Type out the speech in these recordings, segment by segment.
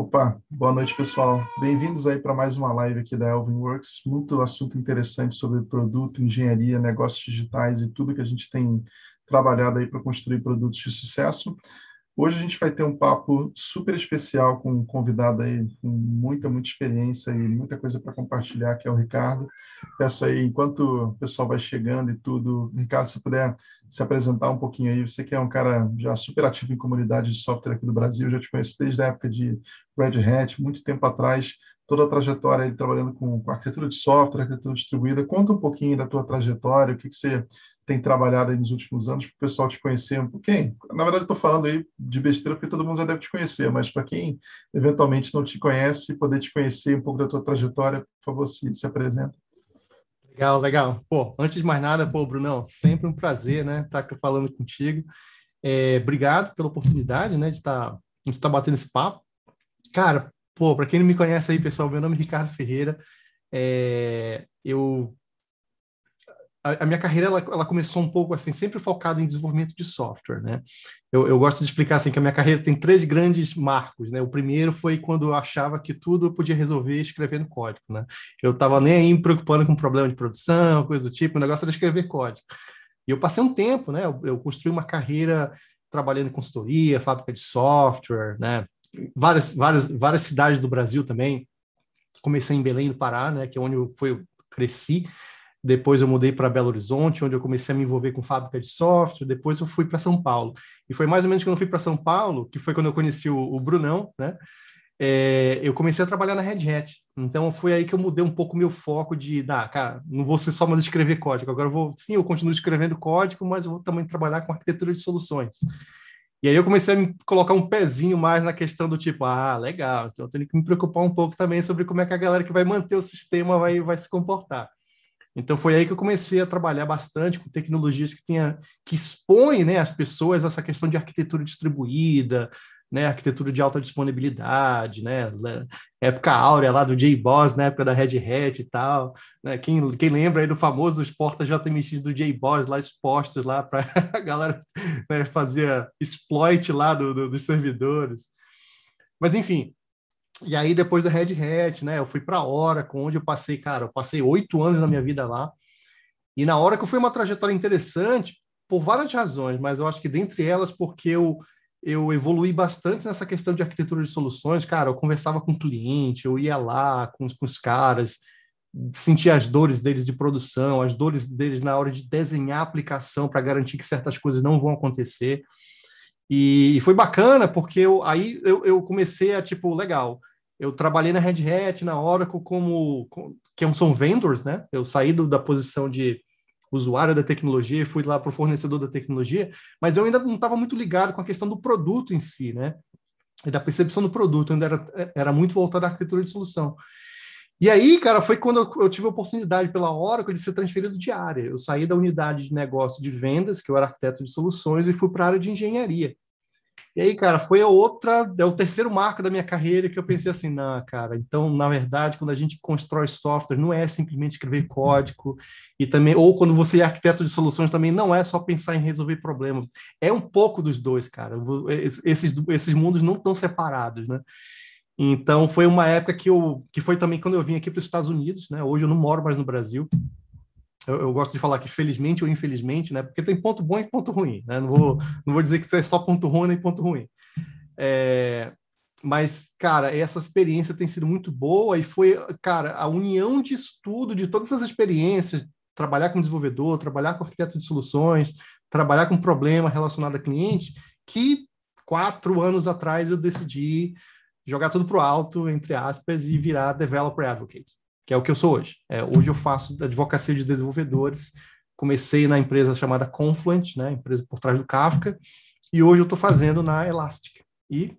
Opa, boa noite, pessoal. Bem-vindos aí para mais uma live aqui da Elvin Works. Muito assunto interessante sobre produto, engenharia, negócios digitais e tudo que a gente tem trabalhado aí para construir produtos de sucesso. Hoje a gente vai ter um papo super especial com um convidado aí com muita, muita experiência e muita coisa para compartilhar, que é o Ricardo. Peço aí, enquanto o pessoal vai chegando e tudo, Ricardo, se puder se apresentar um pouquinho aí, você que é um cara já super ativo em comunidade de software aqui do Brasil, já te conheço desde a época de Red Hat, muito tempo atrás, toda a trajetória aí trabalhando com, com arquitetura de software, arquitetura distribuída. Conta um pouquinho da tua trajetória, o que, que você tem trabalhado nos últimos anos, para o pessoal te conhecer pouquinho. Na verdade, estou falando aí de besteira, porque todo mundo já deve te conhecer, mas para quem eventualmente não te conhece, poder te conhecer um pouco da tua trajetória, por favor, se, se apresenta. Legal, legal. Pô, antes de mais nada, pô, Brunão, sempre um prazer, né, estar tá falando contigo. É, obrigado pela oportunidade, né, de estar, tá, de estar tá batendo esse papo. Cara, pô, para quem não me conhece aí, pessoal, meu nome é Ricardo Ferreira. É, eu a, minha carreira ela, ela, começou um pouco assim, sempre focada em desenvolvimento de software, né? Eu, eu, gosto de explicar assim que a minha carreira tem três grandes marcos, né? O primeiro foi quando eu achava que tudo eu podia resolver escrevendo código, né? Eu estava nem aí me preocupando com problema de produção, coisa do tipo, o negócio era escrever código. E eu passei um tempo, né? Eu, eu construí uma carreira trabalhando em consultoria, fábrica de software, né? Várias, várias, várias cidades do Brasil também. Comecei em Belém do Pará, né? Que é onde eu, foi, eu cresci. Depois eu mudei para Belo Horizonte, onde eu comecei a me envolver com fábrica de software. Depois eu fui para São Paulo. E foi mais ou menos quando eu fui para São Paulo, que foi quando eu conheci o, o Brunão, né? É, eu comecei a trabalhar na Red Hat. Então foi aí que eu mudei um pouco meu foco de, ah, cara, não vou ser só mais escrever código. Agora eu vou, sim, eu continuo escrevendo código, mas eu vou também trabalhar com arquitetura de soluções. E aí eu comecei a me colocar um pezinho mais na questão do tipo, ah, legal, então eu tenho que me preocupar um pouco também sobre como é que a galera que vai manter o sistema vai, vai se comportar. Então foi aí que eu comecei a trabalhar bastante com tecnologias que tenha que expõem, né, as pessoas essa questão de arquitetura distribuída, né, arquitetura de alta disponibilidade, né, época áurea lá do JBoss, na época da Red Hat e tal, né, quem, quem lembra aí do famoso porta JMX do JBoss, lá expostos lá para a galera né, fazer exploit lá do, do, dos servidores. Mas enfim, e aí, depois da Red Hat, né, eu fui para a Oracle, onde eu passei, cara, eu passei oito anos na minha vida lá. E na Oracle foi uma trajetória interessante por várias razões, mas eu acho que dentre elas porque eu, eu evolui bastante nessa questão de arquitetura de soluções. Cara, eu conversava com o cliente, eu ia lá com, com os caras, sentia as dores deles de produção, as dores deles na hora de desenhar a aplicação para garantir que certas coisas não vão acontecer. E, foi bacana, porque eu, aí eu, eu comecei a, tipo, legal, eu trabalhei na Red Hat, na Oracle, como, que são vendors, né? Eu saí do, da posição de usuário da tecnologia e fui lá para o fornecedor da tecnologia, mas eu ainda não estava muito ligado com a questão do produto em si, né? E da percepção do produto, ainda era, era muito voltado à arquitetura de solução. E aí, cara, foi quando eu, eu, tive a oportunidade pela Oracle de ser transferido de área. Eu saí da unidade de negócio de vendas, que eu era arquiteto de soluções, e fui para a área de engenharia. E aí, cara, foi a outra, é o terceiro marco da minha carreira que eu pensei assim, não, cara, então, na verdade, quando a gente constrói software, não é simplesmente escrever código, e também, ou quando você é arquiteto de soluções, também não é só pensar em resolver problemas. É um pouco dos dois, cara. Esses, esses mundos não estão separados, né? Então, foi uma época que eu, que foi também quando eu vim aqui para os Estados Unidos, né? Hoje eu não moro mais no Brasil, eu, eu, gosto de falar que felizmente ou infelizmente, né? Porque tem ponto bom e ponto ruim, né? Não vou, não vou dizer que isso é só ponto ruim nem ponto ruim. É, mas, cara, essa experiência tem sido muito boa e foi, cara, a união de estudo de todas essas experiências, trabalhar com desenvolvedor, trabalhar com arquiteto de soluções, trabalhar com problema relacionado a cliente, que quatro anos atrás eu decidi jogar tudo para o alto, entre aspas, e virar developer advocate que é o que eu sou hoje. É, hoje eu faço advocacia de desenvolvedores. Comecei na empresa chamada Confluent, né, empresa por trás do Kafka, e hoje eu estou fazendo na Elastic. E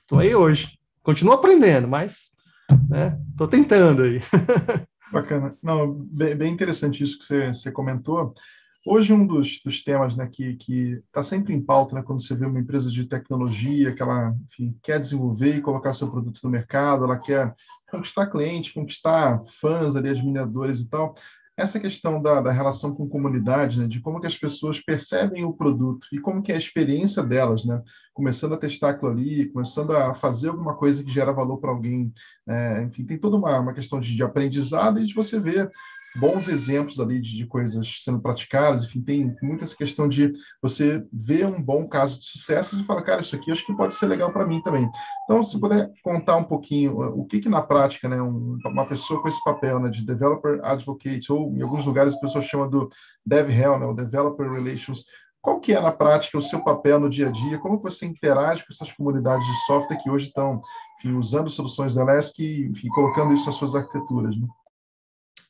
estou aí hoje. Continuo aprendendo, mas estou né, tentando aí. Bacana. Não, bem, interessante isso que você, você comentou. Hoje, um dos, dos temas né, que está sempre em pauta né, quando você vê uma empresa de tecnologia que ela enfim, quer desenvolver e colocar seu produto no mercado, ela quer conquistar cliente, conquistar fãs ali, admiradores e tal, essa questão da, da relação com comunidade, né, de como que as pessoas percebem o produto e como que é a experiência delas, né, começando a testar aquilo ali, começando a fazer alguma coisa que gera valor para alguém, é, enfim, tem toda uma, uma questão de, de aprendizado e de você ver bons exemplos ali de, de, coisas sendo praticadas, enfim, tem muita essa questão de você ver um bom caso de sucesso e falar, cara, isso aqui acho que pode ser legal para mim também. Então, se puder contar um pouquinho o que que na prática, né, um, uma pessoa com esse papel, né, de developer advocate, ou em alguns lugares as pessoas chamam do DevRel, né, o developer relations, qual que é na prática o seu papel no dia a dia? Como você interage com essas comunidades de software que hoje estão, enfim, usando soluções da Elastic e, enfim, colocando isso nas suas arquiteturas, né?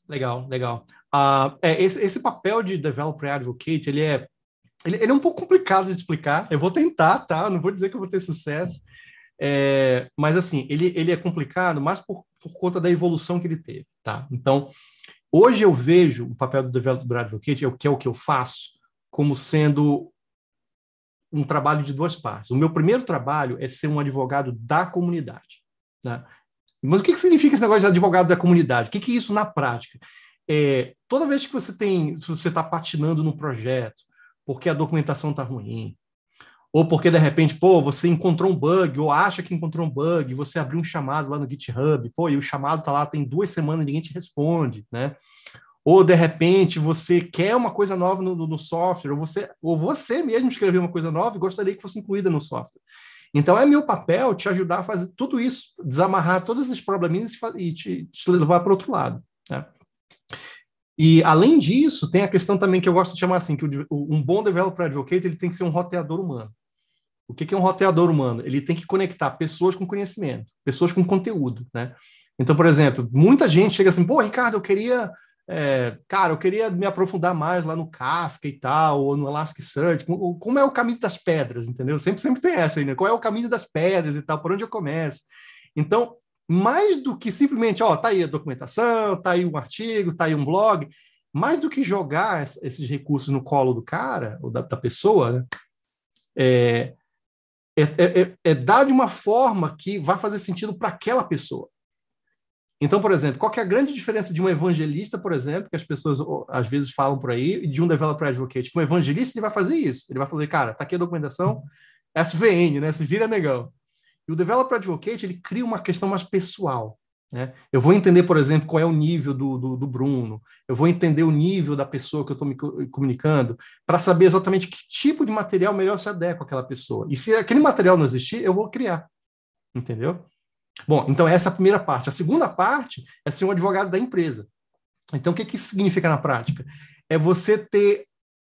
Legal, legal. Uh, é, esse, esse, papel de developer advocate, ele é, ele, ele, é um pouco complicado de explicar. Eu vou tentar, tá? Não vou dizer que eu vou ter sucesso. É, mas, assim, ele, ele é complicado mais por, por conta da evolução que ele teve, tá? Então, hoje eu vejo o papel do developer advocate, que é o que eu faço, como sendo um trabalho de duas partes. O meu primeiro trabalho é ser um advogado da comunidade. Né? Mas o que, que significa esse negócio de advogado da comunidade? O que, que é isso na prática? É, toda vez que você tem, se você está patinando no projeto, porque a documentação está ruim, ou porque de repente, pô, você encontrou um bug, ou acha que encontrou um bug, você abriu um chamado lá no GitHub, pô, e o chamado está lá tem duas semanas ninguém te responde, né? Ou de repente você quer uma coisa nova no, no software, ou você, ou você mesmo escreveu uma coisa nova e gostaria que fosse incluída no software. Então, é meu papel te ajudar a fazer tudo isso, desamarrar todos esses probleminhas e te, te levar para outro lado. Né? E, além disso, tem a questão também que eu gosto de chamar assim, que o, um bom developer advocate ele tem que ser um roteador humano. O que, que é um roteador humano? Ele tem que conectar pessoas com conhecimento, pessoas com conteúdo, né? Então, por exemplo, muita gente chega assim, pô, Ricardo, eu queria é, cara, eu queria me aprofundar mais lá no Kafka e tal, ou no Elasticsearch, como é o caminho das pedras, entendeu? Sempre, sempre tem essa aí, né? Qual é o caminho das pedras e tal, por onde eu começo? Então, mais do que simplesmente, ó, tá aí a documentação, tá aí um artigo, tá aí um blog, mais do que jogar esses recursos no colo do cara, ou da, da pessoa, né? É, é, é, é, dar de uma forma que vai fazer sentido para aquela pessoa. Então, por exemplo, qual é a grande diferença de um evangelista, por exemplo, que as pessoas às vezes falam por aí, e de um developer advocate? Um evangelista ele vai fazer isso. Ele vai fazer, cara, tá aqui a documentação, SVN, né? Se vira negão. E o developer advocate ele cria uma questão mais pessoal. Né? Eu vou entender, por exemplo, qual é o nível do, do, do Bruno, eu vou entender o nível da pessoa que eu estou me comunicando, para saber exatamente que tipo de material melhor se adequa àquela pessoa. E se aquele material não existir, eu vou criar. Entendeu? Bom, então essa é a primeira parte. A segunda parte é ser um advogado da empresa. Então, o que, que isso significa na prática? É você ter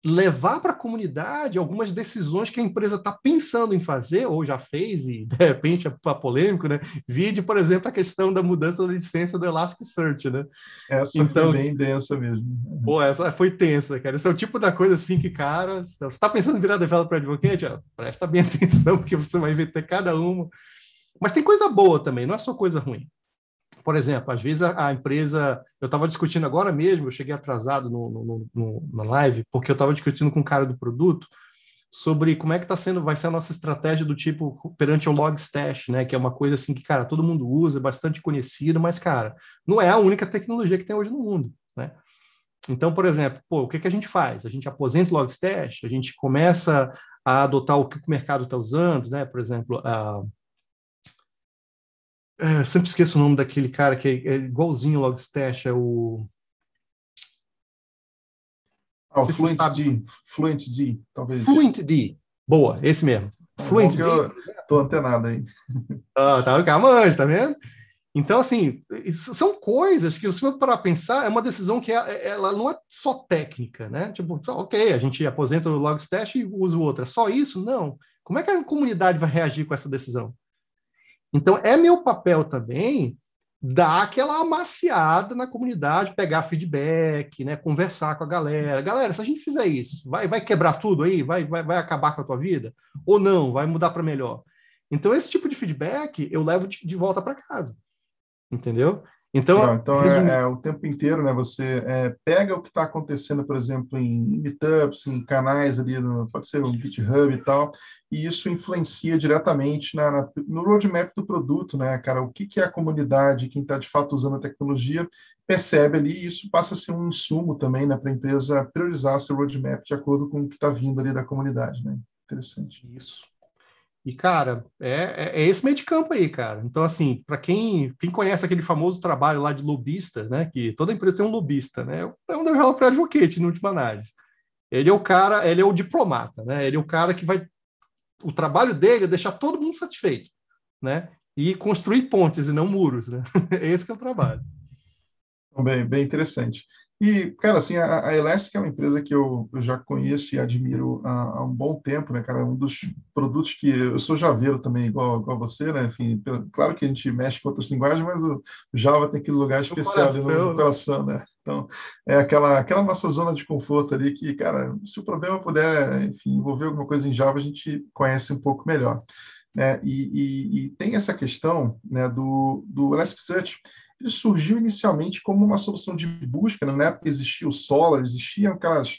levar para a comunidade algumas decisões que a empresa está pensando em fazer ou já fez e de repente é polêmico, né? Vide, por exemplo, a questão da mudança da licença do Elasticsearch, né? Essa então, foi bem densa mesmo. Pô, essa foi tensa, cara. Esse é o tipo da coisa assim que, cara, você está pensando em virar developer advocate? Ó, presta bem atenção, porque você vai ver ter cada uma mas tem coisa boa também, não é só coisa ruim. Por exemplo, às vezes a, a empresa. Eu estava discutindo agora mesmo, eu cheguei atrasado no, no, no, na live, porque eu estava discutindo com o cara do produto sobre como é que está sendo, vai ser a nossa estratégia do tipo perante o Logstash, né? Que é uma coisa assim que, cara, todo mundo usa, é bastante conhecido, mas, cara, não é a única tecnologia que tem hoje no mundo, né? Então, por exemplo, pô, o que, que a gente faz? A gente aposenta o Logstash, a gente começa a adotar o que o mercado está usando, né? Por exemplo, a é, sempre esqueço o nome daquele cara que é, é igualzinho o Logstash, é o. Ah, o Fluent D. Fluent D, talvez. Fluent D. Boa, esse mesmo. É Fluent D. Eu tô antenado aí. Ah, tá, calma, tá vendo? Então, assim, são coisas que, se for para pensar, é uma decisão que é, ela não é só técnica, né? Tipo, ok, a gente aposenta o Logstash e usa o outro. É só isso? Não. Como é que a comunidade vai reagir com essa decisão? Então, é meu papel também dar aquela amaciada na comunidade, pegar feedback, né, conversar com a galera. Galera, se a gente fizer isso, vai, vai quebrar tudo aí? Vai, vai, vai acabar com a tua vida? Ou não? Vai mudar para melhor? Então, esse tipo de feedback eu levo de, de volta para casa. Entendeu? Então, Não, então é, é, o tempo inteiro, né? Você é, pega o que está acontecendo, por exemplo, em meetups, em canais ali, no, pode ser um GitHub e tal, e isso influencia diretamente na, na, no roadmap do produto, né, cara? O que, que é a comunidade, quem está de fato usando a tecnologia, percebe ali, e isso passa a ser um insumo também, né, para a empresa priorizar seu roadmap de acordo com o que está vindo ali da comunidade, né? Interessante. Isso. E, cara, é, é, é, esse meio de campo aí, cara. Então, assim, para quem, quem conhece aquele famoso trabalho lá de lobista, né? Que toda empresa tem um lobista, né? É um developer advocate, no última análise. Ele é o cara, ele é o diplomata, né? Ele é o cara que vai. O trabalho dele é deixar todo mundo satisfeito, né? E construir pontes e não muros, né? Esse é o trabalho. Bem, bem interessante. E, cara, assim, a, a Elastic é uma empresa que eu, eu já conheço e admiro há, há, um bom tempo, né, cara? É um dos produtos que eu sou javeiro também, igual, igual você, né? Enfim, claro que a gente mexe com outras linguagens, mas o Java tem aquele lugar especial ali no, no coração, né? Então, é aquela, aquela nossa zona de conforto ali que, cara, se o problema puder, enfim, envolver alguma coisa em Java, a gente conhece um pouco melhor. Né? E, e, e tem essa questão né, do, do Elasticsearch, ele surgiu inicialmente como uma solução de busca, né? na época existia o Solar, existiam aquelas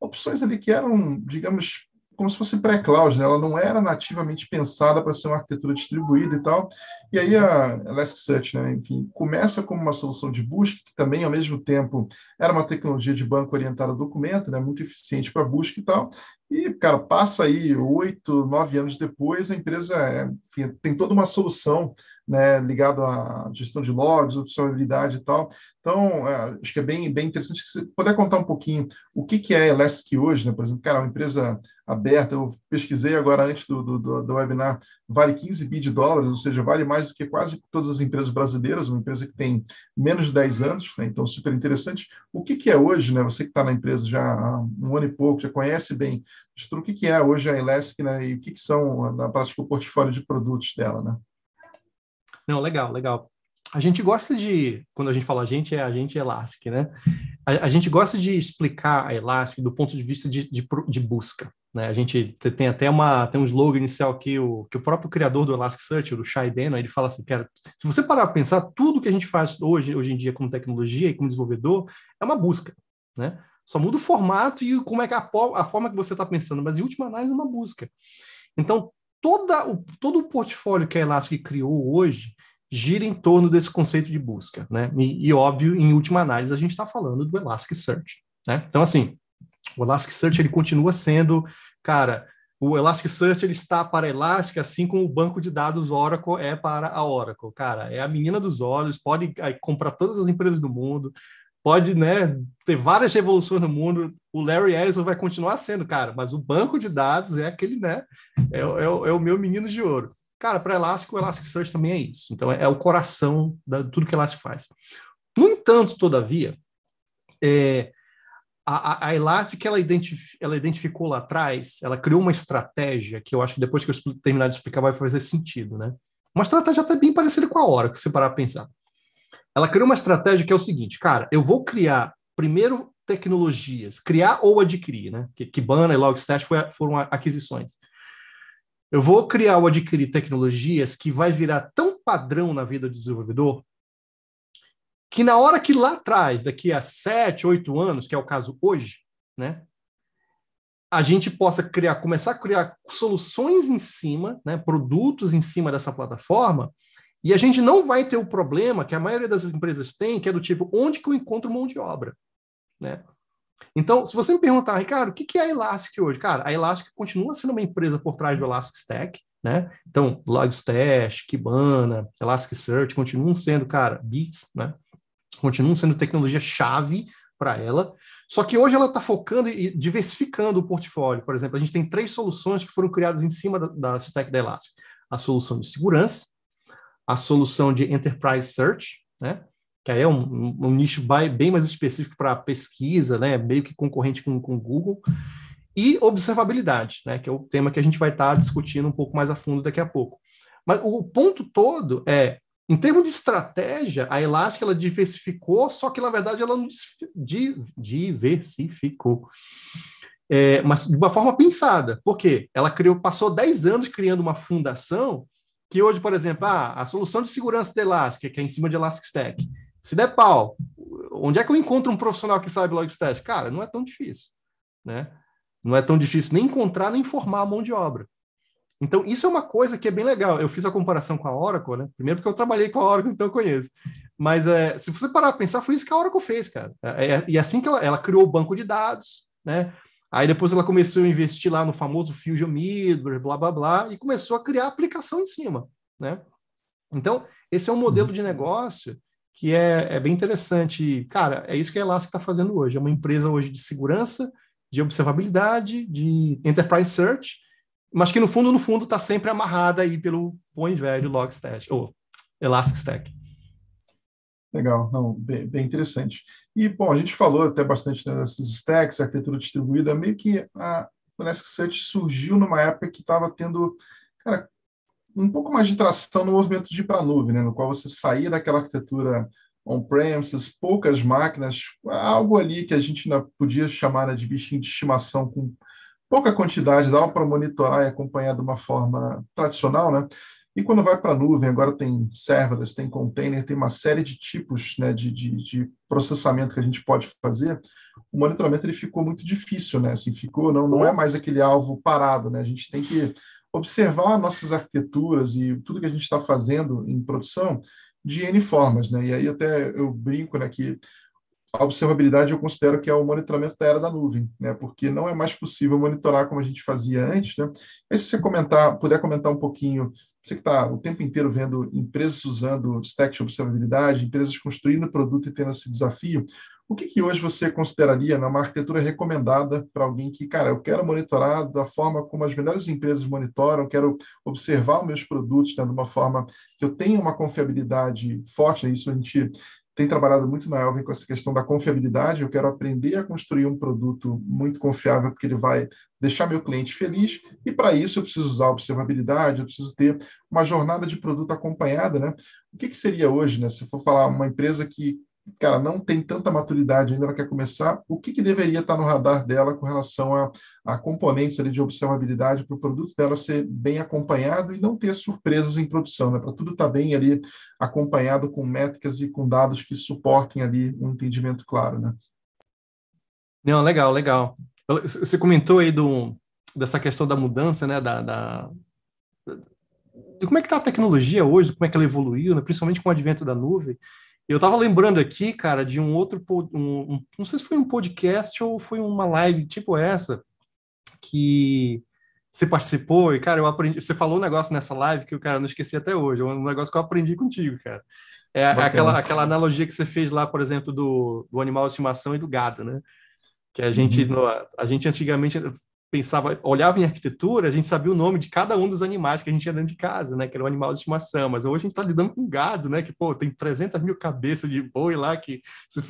opções ali que eram, digamos, como se fosse pré-cloud, né? ela não era nativamente pensada para ser uma arquitetura distribuída e tal. E aí a Elasticsearch, né, enfim, começa como uma solução de busca, que também, ao mesmo tempo, era uma tecnologia de banco orientada a documento, né, muito eficiente para busca e tal. E, cara, passa aí oito, nove anos depois, a empresa é, enfim, tem toda uma solução né, ligada à gestão de logs, opcionalidade e tal. Então, é, acho que é bem, bem interessante que você puder contar um pouquinho o que, que é Elastic hoje, né? Por exemplo, cara, uma empresa aberta, eu pesquisei agora antes do, do, do webinar, vale 15 bi de dólares, ou seja, vale mais do que quase todas as empresas brasileiras, uma empresa que tem menos de 10 anos, né? então super interessante. O que, que é hoje, né? Você que está na empresa já há um ano e pouco, já conhece bem o que, que é hoje a Elastic né? e o que, que são, na prática, o portfólio de produtos dela, né? Não, legal, legal. A gente gosta de, quando a gente fala a gente, é a gente Elastic, né? A, a gente gosta de explicar a Elastic do ponto de vista de, de, de busca. Né? A gente tem até uma, tem um slogan inicial que o, que o próprio criador do Elasticsearch, o Shai Beno, ele fala assim, cara, se você parar para pensar, tudo que a gente faz hoje, hoje em dia como tecnologia e como desenvolvedor é uma busca, né? Só muda o formato e como é que a, a forma que você está pensando, mas em última análise é uma busca. Então, toda o, todo o portfólio que a Elastic criou hoje gira em torno desse conceito de busca, né? E, e óbvio, em última análise, a gente está falando do Elasticsearch, né? Então, assim, o Elasticsearch ele continua sendo, cara, o Elasticsearch ele está para Elastic, assim como o banco de dados Oracle é para a Oracle. Cara, é a menina dos olhos, pode comprar todas as empresas do mundo, pode né, ter várias revoluções no mundo. O Larry Ellison vai continuar sendo, cara, mas o banco de dados é aquele, né? É, é, é o meu menino de ouro. Cara, para Elastic, o Elasticsearch também é isso. Então, é, é o coração de tudo que Elastic faz. No entanto, todavia, é, a, a Elastic, ela, identif, ela identificou lá atrás, ela criou uma estratégia que eu acho que depois que eu terminar de explicar vai fazer sentido, né? Uma estratégia até bem parecida com a hora, que você parar a pensar. Ela criou uma estratégia que é o seguinte, cara, eu vou criar primeiro tecnologias, criar ou adquirir, né? Que Kibana e Logstash foram aquisições. Eu vou criar ou adquirir tecnologias que vai virar tão padrão na vida do desenvolvedor que na hora que lá atrás, daqui a sete, oito anos, que é o caso hoje, né, a gente possa criar, começar a criar soluções em cima, né, produtos em cima dessa plataforma, e a gente não vai ter o problema que a maioria das empresas tem, que é do tipo, onde que eu encontro mão de obra, né? Então, se você me perguntar, Ricardo, o que é a Elastic hoje? Cara, a Elastic continua sendo uma empresa por trás do Elastic Stack, né? Então, Logstash, Kibana, Elasticsearch continuam sendo, cara, bits, né? continuam sendo tecnologia-chave para ela. Só que hoje ela está focando e diversificando o portfólio. Por exemplo, a gente tem três soluções que foram criadas em cima da, da stack da Elastic: a solução de segurança, a solução de enterprise search, né? que aí é um, um nicho bem mais específico para pesquisa, né? meio que concorrente com o Google, e observabilidade, né? que é o tema que a gente vai estar tá discutindo um pouco mais a fundo daqui a pouco. Mas o ponto todo é em termos de estratégia, a Elastic ela diversificou, só que na verdade ela não diversificou. É, mas de uma forma pensada. Por quê? Ela criou, passou 10 anos criando uma fundação que hoje, por exemplo, ah, a solução de segurança da Elastic, que é em cima de Elastic Stack, Se der pau, onde é que eu encontro um profissional que sabe Logstash? Cara, não é tão difícil, né? Não é tão difícil nem encontrar nem formar a mão de obra. Então, isso é uma coisa que é bem legal. Eu fiz a comparação com a Oracle, né? Primeiro porque eu trabalhei com a Oracle, então eu conheço. Mas é, se você parar para pensar, foi isso que a Oracle fez, cara. É, é, e assim que ela, ela criou o banco de dados, né? Aí depois ela começou a investir lá no famoso Fusion Middleware, blá, blá, blá, e começou a criar aplicação em cima, né? Então, esse é um modelo de negócio que é, é bem interessante. Cara, é isso que a Elastic está fazendo hoje. É uma empresa hoje de segurança, de observabilidade, de enterprise search, mas que no fundo, no fundo, está sempre amarrada aí pelo bom e velho Logstash, ou Elastic Stack. Legal, não, bem, bem, interessante. E, bom, a gente falou até bastante né, dessas stacks, arquitetura distribuída, meio que a Elasticsearch surgiu numa época que estava tendo, cara, um pouco mais de tração no movimento de ir para a nuvem, né, no qual você saía daquela arquitetura on-premises, poucas máquinas, algo ali que a gente ainda podia chamar né, de bichinho de estimação com pouca quantidade, dava para monitorar e acompanhar de uma forma tradicional, né? E quando vai para a nuvem, agora tem serverless, tem container, tem uma série de tipos né, de, de, de, processamento que a gente pode fazer. O monitoramento ele ficou muito difícil, né? Assim, ficou, não, não é mais aquele alvo parado, né? A gente tem que observar nossas arquiteturas e tudo que a gente está fazendo em produção de N formas, né? E aí até eu brinco, né, que a observabilidade eu considero que é o monitoramento da era da nuvem, né? Porque não é mais possível monitorar como a gente fazia antes, né? Aí se você comentar, puder comentar um pouquinho você que está o tempo inteiro vendo empresas usando stack de observabilidade, empresas construindo produto e tendo esse desafio, o que, que hoje você consideraria né, uma arquitetura recomendada para alguém que, cara, eu quero monitorar da forma como as melhores empresas monitoram, quero observar os meus produtos né, de uma forma que eu tenha uma confiabilidade forte, né, isso a gente tem trabalhado muito na Elvin com essa questão da confiabilidade. Eu quero aprender a construir um produto muito confiável, porque ele vai deixar meu cliente feliz. E para isso eu preciso usar observabilidade, eu preciso ter uma jornada de produto acompanhada, né? O que, que seria hoje, né? Se for falar uma empresa que cara, não tem tanta maturidade ainda, ela quer começar, o que, que deveria estar no radar dela com relação a, a componentes ali de observabilidade para o produto dela ser bem acompanhado e não ter surpresas em produção, né? Para tudo estar tá bem ali acompanhado com métricas e com dados que suportem ali um entendimento claro, né? Não, legal, legal. Você comentou aí do, dessa questão da mudança, né, da, da de como é que está a tecnologia hoje, como é que ela evoluiu, né? principalmente com o advento da nuvem. Eu tava lembrando aqui, cara, de um outro, um, um, não sei se foi um podcast ou foi uma live tipo essa, que você participou e, cara, eu aprendi, você falou um negócio nessa live que eu, cara, não esqueci até hoje, é um negócio que eu aprendi contigo, cara. É aquela, aquela analogia que você fez lá, por exemplo, do, do animal de estimação e do gado, né? Que a gente, uhum. no, a gente antigamente pensava, olhava em arquitetura, a gente sabia o nome de cada um dos animais que a gente tinha dentro de casa, né? Que era um animal de estimação. Mas hoje a gente está lidando com gado, né? Que, pô, tem 300 mil cabeças de boi lá que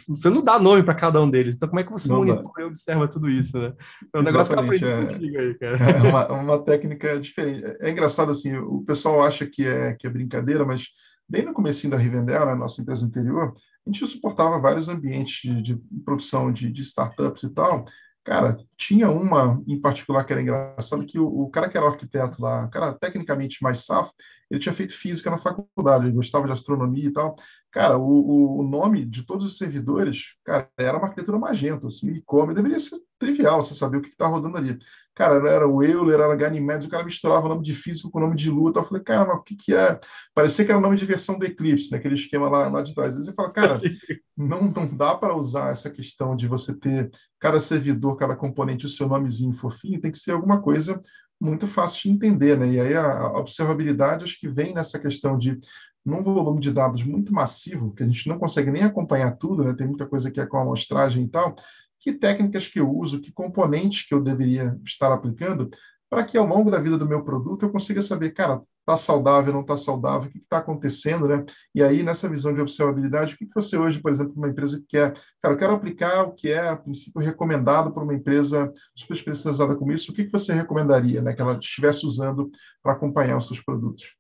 você não dá nome para cada um deles. Então, como é que você não monitora e observa tudo isso, né? É um negócio que eu aprendi é, contigo aí, cara. É uma, uma técnica diferente. É engraçado, assim, o pessoal acha que é, que é brincadeira, mas bem no começo da Rivendell, na nossa empresa anterior, a gente suportava vários ambientes de, de produção de, de, startups e tal, Cara, tinha uma em particular que era engraçado, que o, o, cara que era o arquiteto lá, cara tecnicamente mais safo, ele tinha feito física na faculdade, ele gostava de astronomia e tal. Cara, o, o nome de todos os servidores, cara, era uma arquitetura magenta, assim, e-commerce, deveria ser trivial você saber o que está rodando ali. Cara, era o Euler, era Ganymedes, o cara misturava o nome de físico com o nome de lua, então eu falei, cara, mas o que que é? Parecia que era o nome de versão do Eclipse, naquele né, esquema lá, lá de trás. Às vezes você fala, cara, não, não dá para usar essa questão de você ter cada servidor, cada componente, o seu nomezinho fofinho, tem que ser alguma coisa muito fácil de entender, né? E aí a observabilidade acho que vem nessa questão de num volume de dados muito massivo, que a gente não consegue nem acompanhar tudo, né? Tem muita coisa que é com amostragem e tal, que técnicas que eu uso, que componentes que eu deveria estar aplicando, para que ao longo da vida do meu produto eu consiga saber, cara, está saudável, não está saudável, o que está acontecendo, né? E aí, nessa visão de observabilidade, o que, que você hoje, por exemplo, uma empresa que quer, cara, eu quero aplicar o que é, a princípio, recomendado para uma empresa super especializada como isso, o que, que você recomendaria, né, que ela estivesse usando para acompanhar os seus produtos?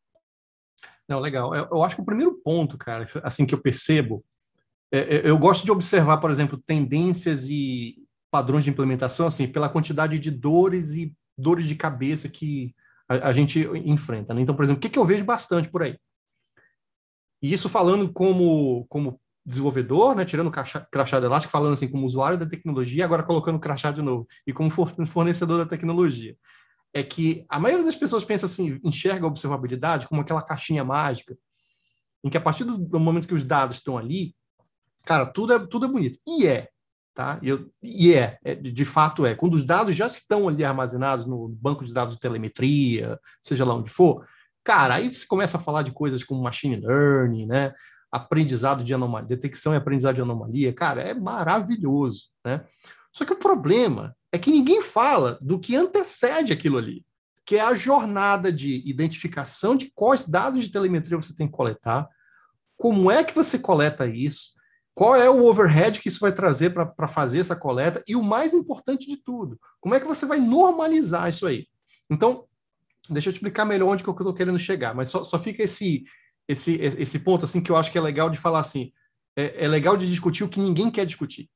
Não, legal. Eu, eu, acho que o primeiro ponto, cara, assim que eu percebo, é, é, eu gosto de observar, por exemplo, tendências e padrões de implementação, assim, pela quantidade de dores e dores de cabeça que a, a gente enfrenta. Né? Então, por exemplo, o que, que eu vejo bastante por aí? E isso falando como, como desenvolvedor, né, tirando o crachá, crachá elástico, falando assim como usuário da tecnologia, agora colocando o crachá de novo, e como fornecedor da tecnologia. É que a maioria das pessoas pensa assim, enxerga a observabilidade como aquela caixinha mágica, em que a partir do momento que os dados estão ali, cara, tudo é, tudo é bonito. E é, tá? Eu, e é, é, de fato é. Quando os dados já estão ali armazenados no banco de dados de telemetria, seja lá onde for, cara, aí você começa a falar de coisas como machine learning, né? aprendizado de anomalia, detecção e aprendizado de anomalia, cara, é maravilhoso, né? Só que o problema é que ninguém fala do que antecede aquilo ali, que é a jornada de identificação de quais dados de telemetria você tem que coletar, como é que você coleta isso, qual é o overhead que isso vai trazer para fazer essa coleta, e o mais importante de tudo, como é que você vai normalizar isso aí. Então, deixa eu explicar melhor onde que eu estou querendo chegar, mas só, só fica esse, esse, esse ponto assim que eu acho que é legal de falar assim. É, é legal de discutir o que ninguém quer discutir.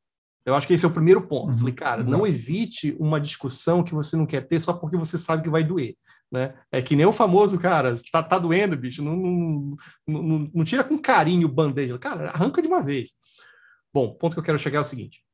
Eu acho que esse é o primeiro ponto. Uhum, Falei, cara, não evite uma discussão que você não quer ter só porque você sabe que vai doer. Né? É que nem o famoso, cara, tá, tá doendo, bicho, não, não, não, não tira com carinho o band-aid. Cara, arranca de uma vez. Bom, o ponto que eu quero chegar é o seguinte.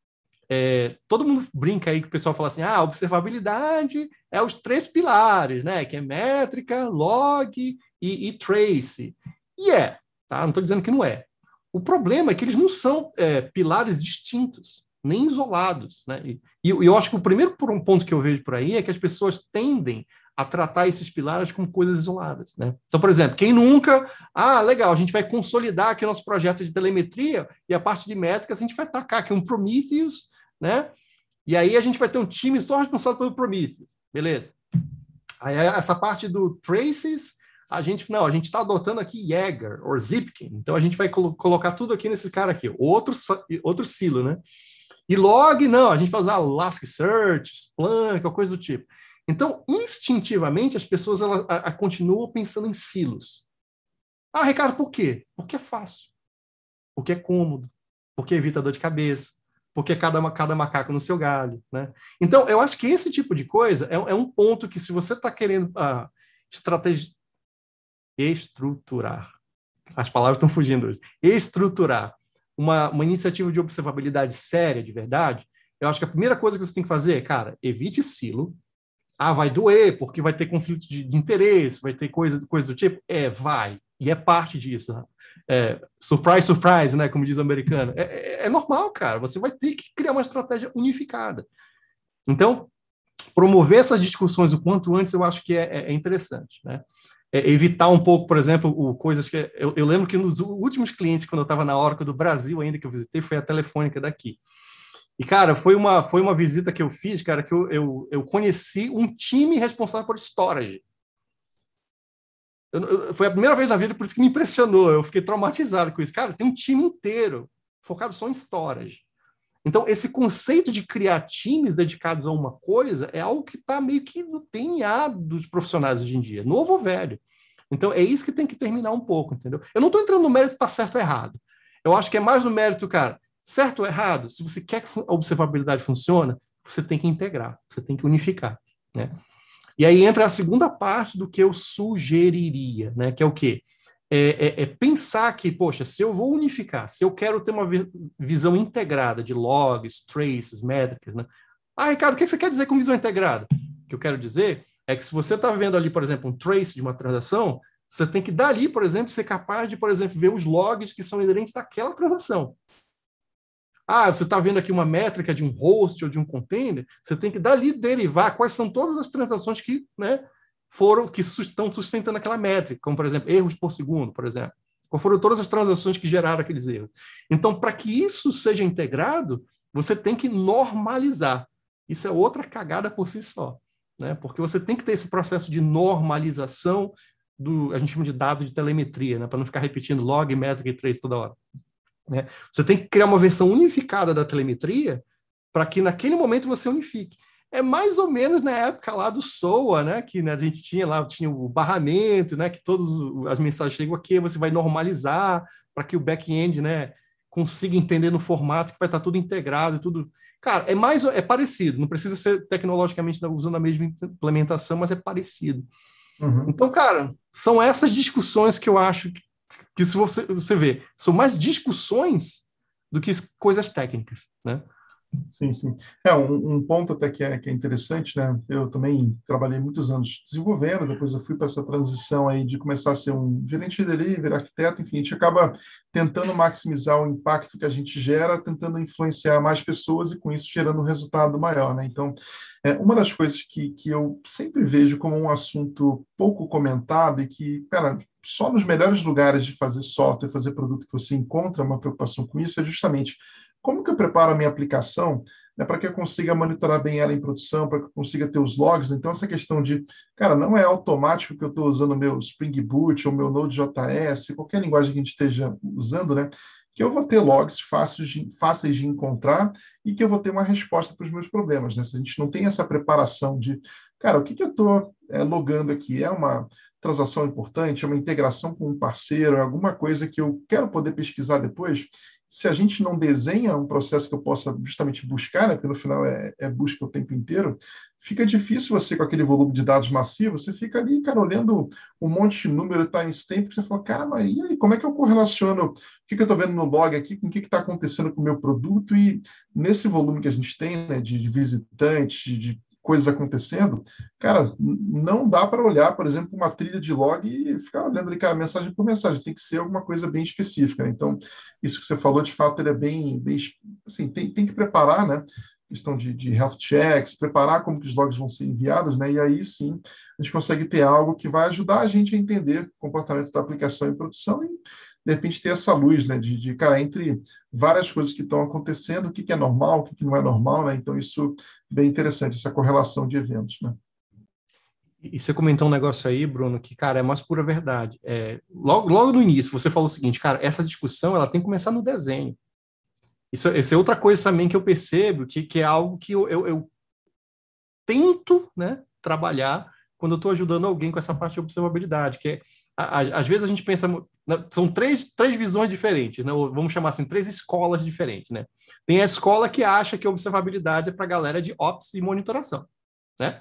É, todo mundo brinca aí que o pessoal fala assim: ah, observabilidade é os três pilares, né? Que é métrica, log e, e trace. E é, tá? Não estou dizendo que não é. O problema é que eles não são é, pilares distintos, nem isolados. Né? E, e, eu acho que o primeiro ponto que eu vejo por aí é que as pessoas tendem a tratar esses pilares como coisas isoladas. Né? Então, por exemplo, quem nunca. Ah, legal, a gente vai consolidar aqui nosso projeto de telemetria e a parte de métricas, a gente vai tacar aqui um Prometheus, né? E aí a gente vai ter um time só responsável pelo Prometheus. Beleza. Aí essa parte do Traces a gente não, a gente está adotando aqui Jäger ou Zipkin, então a gente vai colo colocar tudo aqui nesse cara aqui, outro, outro silo, né? E log, não, a gente vai usar Elasticsearch, Splunk, coisa do tipo. Então, instintivamente, as pessoas elas, a, a, continuam pensando em silos. Ah, Ricardo, por quê? Porque é fácil, porque é cômodo, porque evita dor de cabeça, porque cada, cada macaco no seu galho, né? Então, eu acho que esse tipo de coisa é, é um ponto que, se você está querendo ah, estratégia estruturar. As palavras estão fugindo hoje. Estruturar uma, uma iniciativa de observabilidade séria, de verdade, eu acho que a primeira coisa que você tem que fazer é, cara, evite silo. Ah, vai doer, porque vai ter conflito de, de interesse, vai ter coisa, coisa do tipo. É, vai. E é parte disso. Né? É, surprise, surprise, né? Como diz o americano. É, é, é, normal, cara. Você vai ter que criar uma estratégia unificada. Então, promover essas discussões o quanto antes, eu acho que é, é, é interessante, né? É, evitar um pouco, por exemplo, o, coisas que. Eu, eu, lembro que nos últimos clientes, quando eu estava na Oracle do Brasil ainda, que eu visitei, foi a Telefônica daqui. E, cara, foi uma, foi uma visita que eu fiz, cara, que eu, eu, eu conheci um time responsável por storage. Eu, eu, foi a primeira vez na vida, por isso que me impressionou. Eu fiquei traumatizado com isso. Cara, tem um time inteiro focado só em storage. Então, esse conceito de criar times dedicados a uma coisa é algo que está meio que no DNA dos profissionais hoje em dia, novo ou velho. Então, é isso que tem que terminar um pouco, entendeu? Eu não estou entrando no mérito se está certo ou errado. Eu acho que é mais no mérito, cara, certo ou errado, se você quer que a observabilidade funcione, você tem que integrar, você tem que unificar, né? E aí entra a segunda parte do que eu sugeriria, né? Que é o quê? É, é, é, pensar que, poxa, se eu vou unificar, se eu quero ter uma visão integrada de logs, traces, métricas, né? Ah, Ricardo, o que você quer dizer com visão integrada? O que eu quero dizer é que se você está vendo ali, por exemplo, um trace de uma transação, você tem que dali, por exemplo, ser capaz de, por exemplo, ver os logs que são inerentes daquela transação. Ah, você está vendo aqui uma métrica de um host ou de um container, você tem que dali derivar quais são todas as transações que né, foram que estão sustentando aquela métrica, como, por exemplo, erros por segundo, por exemplo. Quais foram todas as transações que geraram aqueles erros? Então, para que isso seja integrado, você tem que normalizar. Isso é outra cagada por si só, né? Porque você tem que ter esse processo de normalização do, a gente chama de dado de telemetria, né? Para não ficar repetindo log, métrica e trace toda hora. Né? Você tem que criar uma versão unificada da telemetria para que naquele momento você unifique é mais ou menos na época lá do SOA, né? Que né, a gente tinha lá, tinha o barramento, né? Que todas as mensagens chegam aqui, você vai normalizar para que o back-end, né? Consiga entender no formato que vai estar tudo integrado e tudo. Cara, é mais é parecido, não precisa ser tecnologicamente usando a mesma implementação, mas é parecido. Uhum. Então, cara, são essas discussões que eu acho que, que se você, você vê, são mais discussões do que coisas técnicas, né? Sim, sim. É, um, um, ponto até que é, que é interessante, né? Eu também trabalhei muitos anos desenvolvendo, depois eu fui para essa transição aí de começar a ser um gerente de delivery, arquiteto, enfim, a gente acaba tentando maximizar o impacto que a gente gera, tentando influenciar mais pessoas e com isso gerando um resultado maior, né? Então, é, uma das coisas que, que eu sempre vejo como um assunto pouco comentado e que, cara, só nos melhores lugares de fazer software, fazer produto que você encontra uma preocupação com isso é justamente como que eu preparo a minha aplicação né, para que eu consiga monitorar bem ela em produção, para que eu consiga ter os logs. Então, essa questão de, cara, não é automático que eu estou usando o meu Spring Boot ou meu Node.js, qualquer linguagem que a gente esteja usando, né? Que eu vou ter logs fáceis de, fáceis de encontrar e que eu vou ter uma resposta para os meus problemas, né? Se a gente não tem essa preparação de, cara, o que, que eu estou é, logando aqui? É uma transação importante, é uma integração com um parceiro, é alguma coisa que eu quero poder pesquisar depois? Se a gente não desenha um processo que eu possa justamente buscar, né, porque no final é, é, busca o tempo inteiro, fica difícil você, com aquele volume de dados massivo, você fica ali, cara, olhando um monte de número, timestamp, você fala, cara, mas e aí, como é que eu correlaciono o que, que eu estou vendo no log aqui com o que está acontecendo com o meu produto? E nesse volume que a gente tem, né, de, de visitantes, de coisas acontecendo, cara, não dá para olhar, por exemplo, uma trilha de log e ficar olhando ali, cara, mensagem por mensagem, tem que ser alguma coisa bem específica. Né? Então, isso que você falou, de fato, ele é bem, bem assim, tem, tem que preparar, né? questão de, de health checks, preparar como que os logs vão ser enviados, né? E aí sim a gente consegue ter algo que vai ajudar a gente a entender o comportamento da aplicação em produção e de repente ter essa luz, né, de, de cara, entre várias coisas que estão acontecendo, o que, que é normal, o que, que não é normal, né, então isso é bem interessante, essa correlação de eventos, né. E você comentou um negócio aí, Bruno, que, cara, é mais pura verdade. É, logo, logo no início, você falou o seguinte, cara, essa discussão, ela tem que começar no desenho. Isso, isso é outra coisa também que eu percebo, que, que é algo que eu, eu, eu tento, né, trabalhar quando eu estou ajudando alguém com essa parte de observabilidade, que é, às vezes a gente pensa, são três, três visões diferentes, né? vamos chamar assim, três escolas diferentes. Né? Tem a escola que acha que observabilidade é para a galera de ops e monitoração. Né?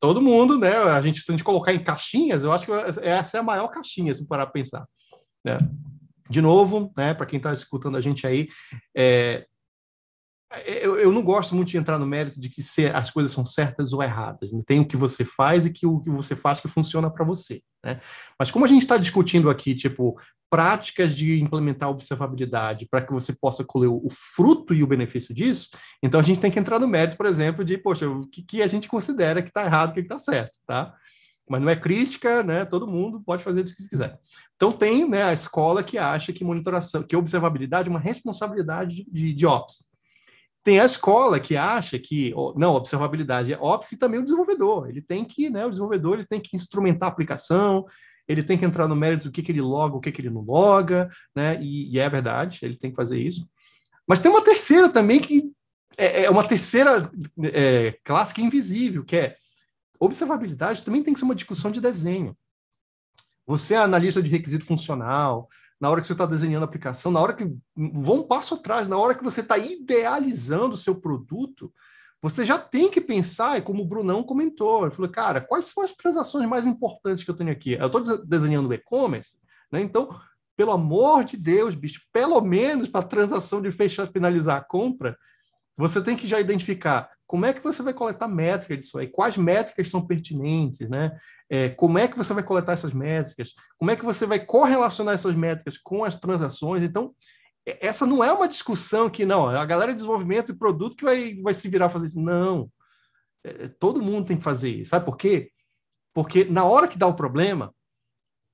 Todo mundo, né? A gente, se a gente colocar em caixinhas, eu acho que essa é a maior caixinha, se parar para pensar. Né? De novo, né, para quem está escutando a gente aí, é, eu, eu, não gosto muito de entrar no mérito de que se as coisas são certas ou erradas. Né? Tem o que você faz e que o que você faz que funciona para você. Né? Mas como a gente está discutindo aqui, tipo, práticas de implementar observabilidade para que você possa colher o fruto e o benefício disso, então a gente tem que entrar no mérito, por exemplo, de, poxa, o que, que a gente considera que está errado, o que está certo, tá? Mas não é crítica, né? Todo mundo pode fazer o que quiser. Então tem né, a escola que acha que monitoração, que observabilidade é uma responsabilidade de, de ops. Tem a escola que acha que, não, observabilidade é Ops e também o desenvolvedor. Ele tem que, né, o desenvolvedor ele tem que instrumentar a aplicação, ele tem que entrar no mérito do que, que ele loga, o que, que ele não loga, né? E, e é verdade, ele tem que fazer isso. Mas tem uma terceira também que é, é uma terceira é, é invisível, que é observabilidade também tem que ser uma discussão de desenho. Você é analista de requisito funcional, na hora que você está desenhando a aplicação, na hora que. Vão um passo atrás, na hora que você está idealizando o seu produto, você já tem que pensar, como o Brunão comentou, ele falou, cara, quais são as transações mais importantes que eu tenho aqui? Eu estou desenhando e-commerce, né? Então, pelo amor de Deus, bicho, pelo menos para a transação de fechar, finalizar a compra, você tem que já identificar como é que você vai coletar métricas disso aí, quais métricas são pertinentes, né? É, como é que você vai coletar essas métricas, como é que você vai correlacionar essas métricas com as transações. Então, essa não é uma discussão que, não, a galera de desenvolvimento e produto que vai, vai se virar fazer isso. Não. É, todo mundo tem que fazer isso. Sabe por quê? Porque na hora que dá o problema,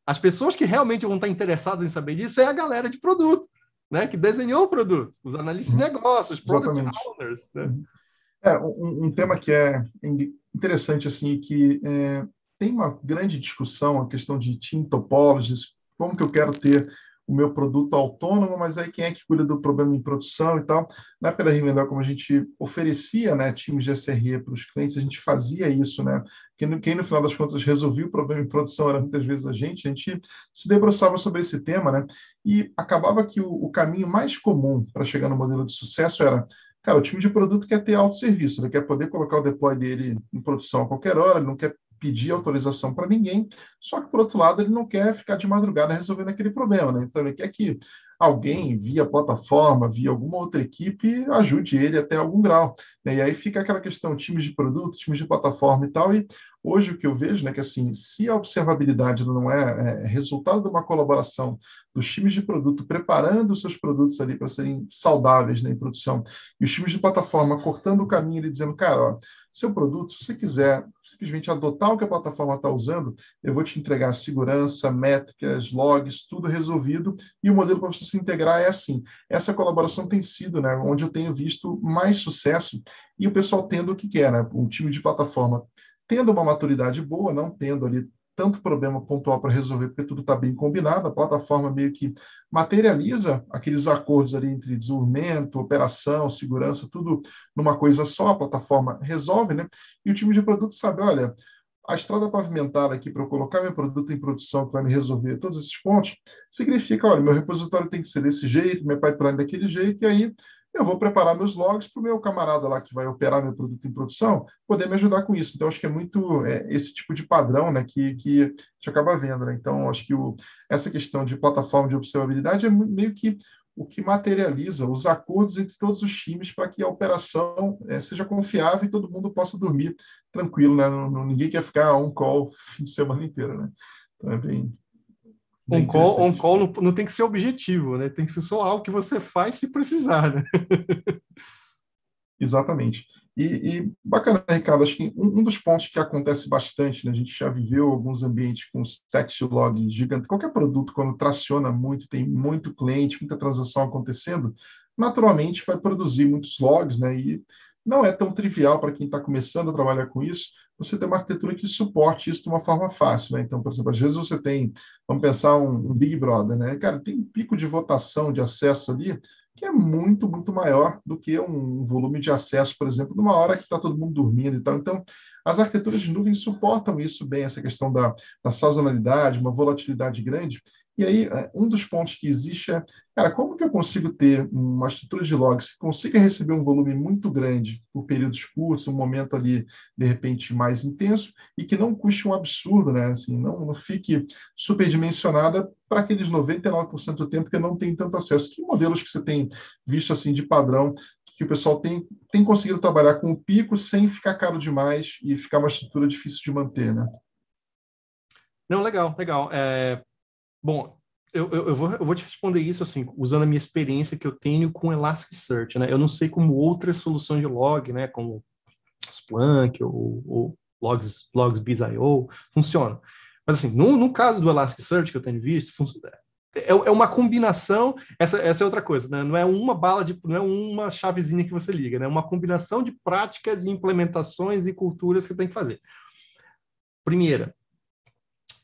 as pessoas que realmente vão estar interessadas em saber disso é a galera de produto né, que desenhou o produto, os analistas de uhum. negócios, product Exatamente. owners. Né? É, um, um, tema que é interessante, assim, que é, tem uma grande discussão, a questão de team topologies, como que eu quero ter o meu produto autônomo, mas aí quem é que cuida do problema em produção e tal. Na época da Rio como a gente oferecia né, times de SRE para os clientes, a gente fazia isso, né? Quem, quem, no final das contas resolvia o problema em produção era muitas vezes a gente, a gente se debruçava sobre esse tema, né? E acabava que o, o caminho mais comum para chegar no modelo de sucesso era Cara, o time de produto quer ter autosserviço, ele quer poder colocar o deploy dele em produção a qualquer hora, ele não quer pedir autorização para ninguém, só que, por outro lado, ele não quer ficar de madrugada resolvendo aquele problema, né? Então, ele quer que alguém via plataforma, via alguma outra equipe, ajude ele até algum grau. Né? E aí fica aquela questão, times de produto, times de plataforma e tal, e hoje o que eu vejo, né, que assim, se a observabilidade não é, é resultado de uma colaboração dos times de produto preparando os seus produtos ali para serem saudáveis né, em produção, e os times de plataforma cortando o caminho ali, dizendo, cara, ó, seu produto, se você quiser simplesmente adotar o que a plataforma está usando, eu vou te entregar segurança, métricas, logs, tudo resolvido, e o modelo para você se integrar é assim. Essa colaboração tem sido né, onde eu tenho visto mais sucesso e o pessoal tendo o que quer, né? Um time de plataforma tendo uma maturidade boa, não tendo ali tanto problema pontual para resolver, porque tudo está bem combinado, a plataforma meio que materializa aqueles acordos ali entre desenvolvimento, operação, segurança, tudo numa coisa só, a plataforma resolve, né? E o time de produto sabe, olha, a estrada pavimentada aqui para eu colocar meu produto em produção para me resolver todos esses pontos, significa, olha, meu repositório tem que ser desse jeito, meu pipeline daquele jeito, e aí eu vou preparar meus logs para o meu camarada lá que vai operar meu produto em produção poder me ajudar com isso. Então, acho que é muito é, esse tipo de padrão né, que, que a gente acaba vendo. Né? Então, acho que o, essa questão de plataforma de observabilidade é meio que o que materializa os acordos entre todos os times para que a operação é, seja confiável e todo mundo possa dormir tranquilo. Né? Não, ninguém quer ficar on call fim de semana inteiro. Né? Então, é bem, On call, on call não, não, tem que ser objetivo, né? Tem que ser só algo que você faz se precisar, né? Exatamente. E, e, bacana, Ricardo, acho que um, um, dos pontos que acontece bastante, né? A gente já viveu alguns ambientes com stat log gigante. Qualquer produto, quando traciona muito, tem muito cliente, muita transação acontecendo, naturalmente vai produzir muitos logs, né? E não é tão trivial para quem está começando a trabalhar com isso, você ter uma arquitetura que suporte isso de uma forma fácil. Né? Então, por exemplo, às vezes você tem, vamos pensar um, um Big Brother, né? Cara, tem um pico de votação, de acesso ali, que é muito, muito maior do que um volume de acesso, por exemplo, numa hora que está todo mundo dormindo e tal. Então, as arquiteturas de nuvem suportam isso bem, essa questão da, da sazonalidade, uma volatilidade grande, e aí, é, um dos pontos que existe é, cara, como que eu consigo ter uma estrutura de logs que consiga receber um volume muito grande por períodos curtos, um momento ali, de repente, mais intenso, e que não custe um absurdo, né? Assim, não, não fique superdimensionada para aqueles 99% do tempo que eu não tenho tanto acesso. Que modelos que você tem visto, assim, de padrão, que o pessoal tem, tem conseguido trabalhar com o pico sem ficar caro demais e ficar uma estrutura difícil de manter, né? Não, legal, legal. É, Bom, eu, eu, eu, vou, eu vou te responder isso assim, usando a minha experiência que eu tenho com Elasticsearch, né? Eu não sei como outras soluções de log, né, como Splunk ou, ou Logs, Logs.io funcionam. Mas assim, no, no caso do Elasticsearch que eu tenho visto, é, é uma combinação, essa, essa é outra coisa, né? Não é uma bala de, não é uma chavezinha que você liga, né? É uma combinação de práticas e implementações e culturas que você tem que fazer. Primeira,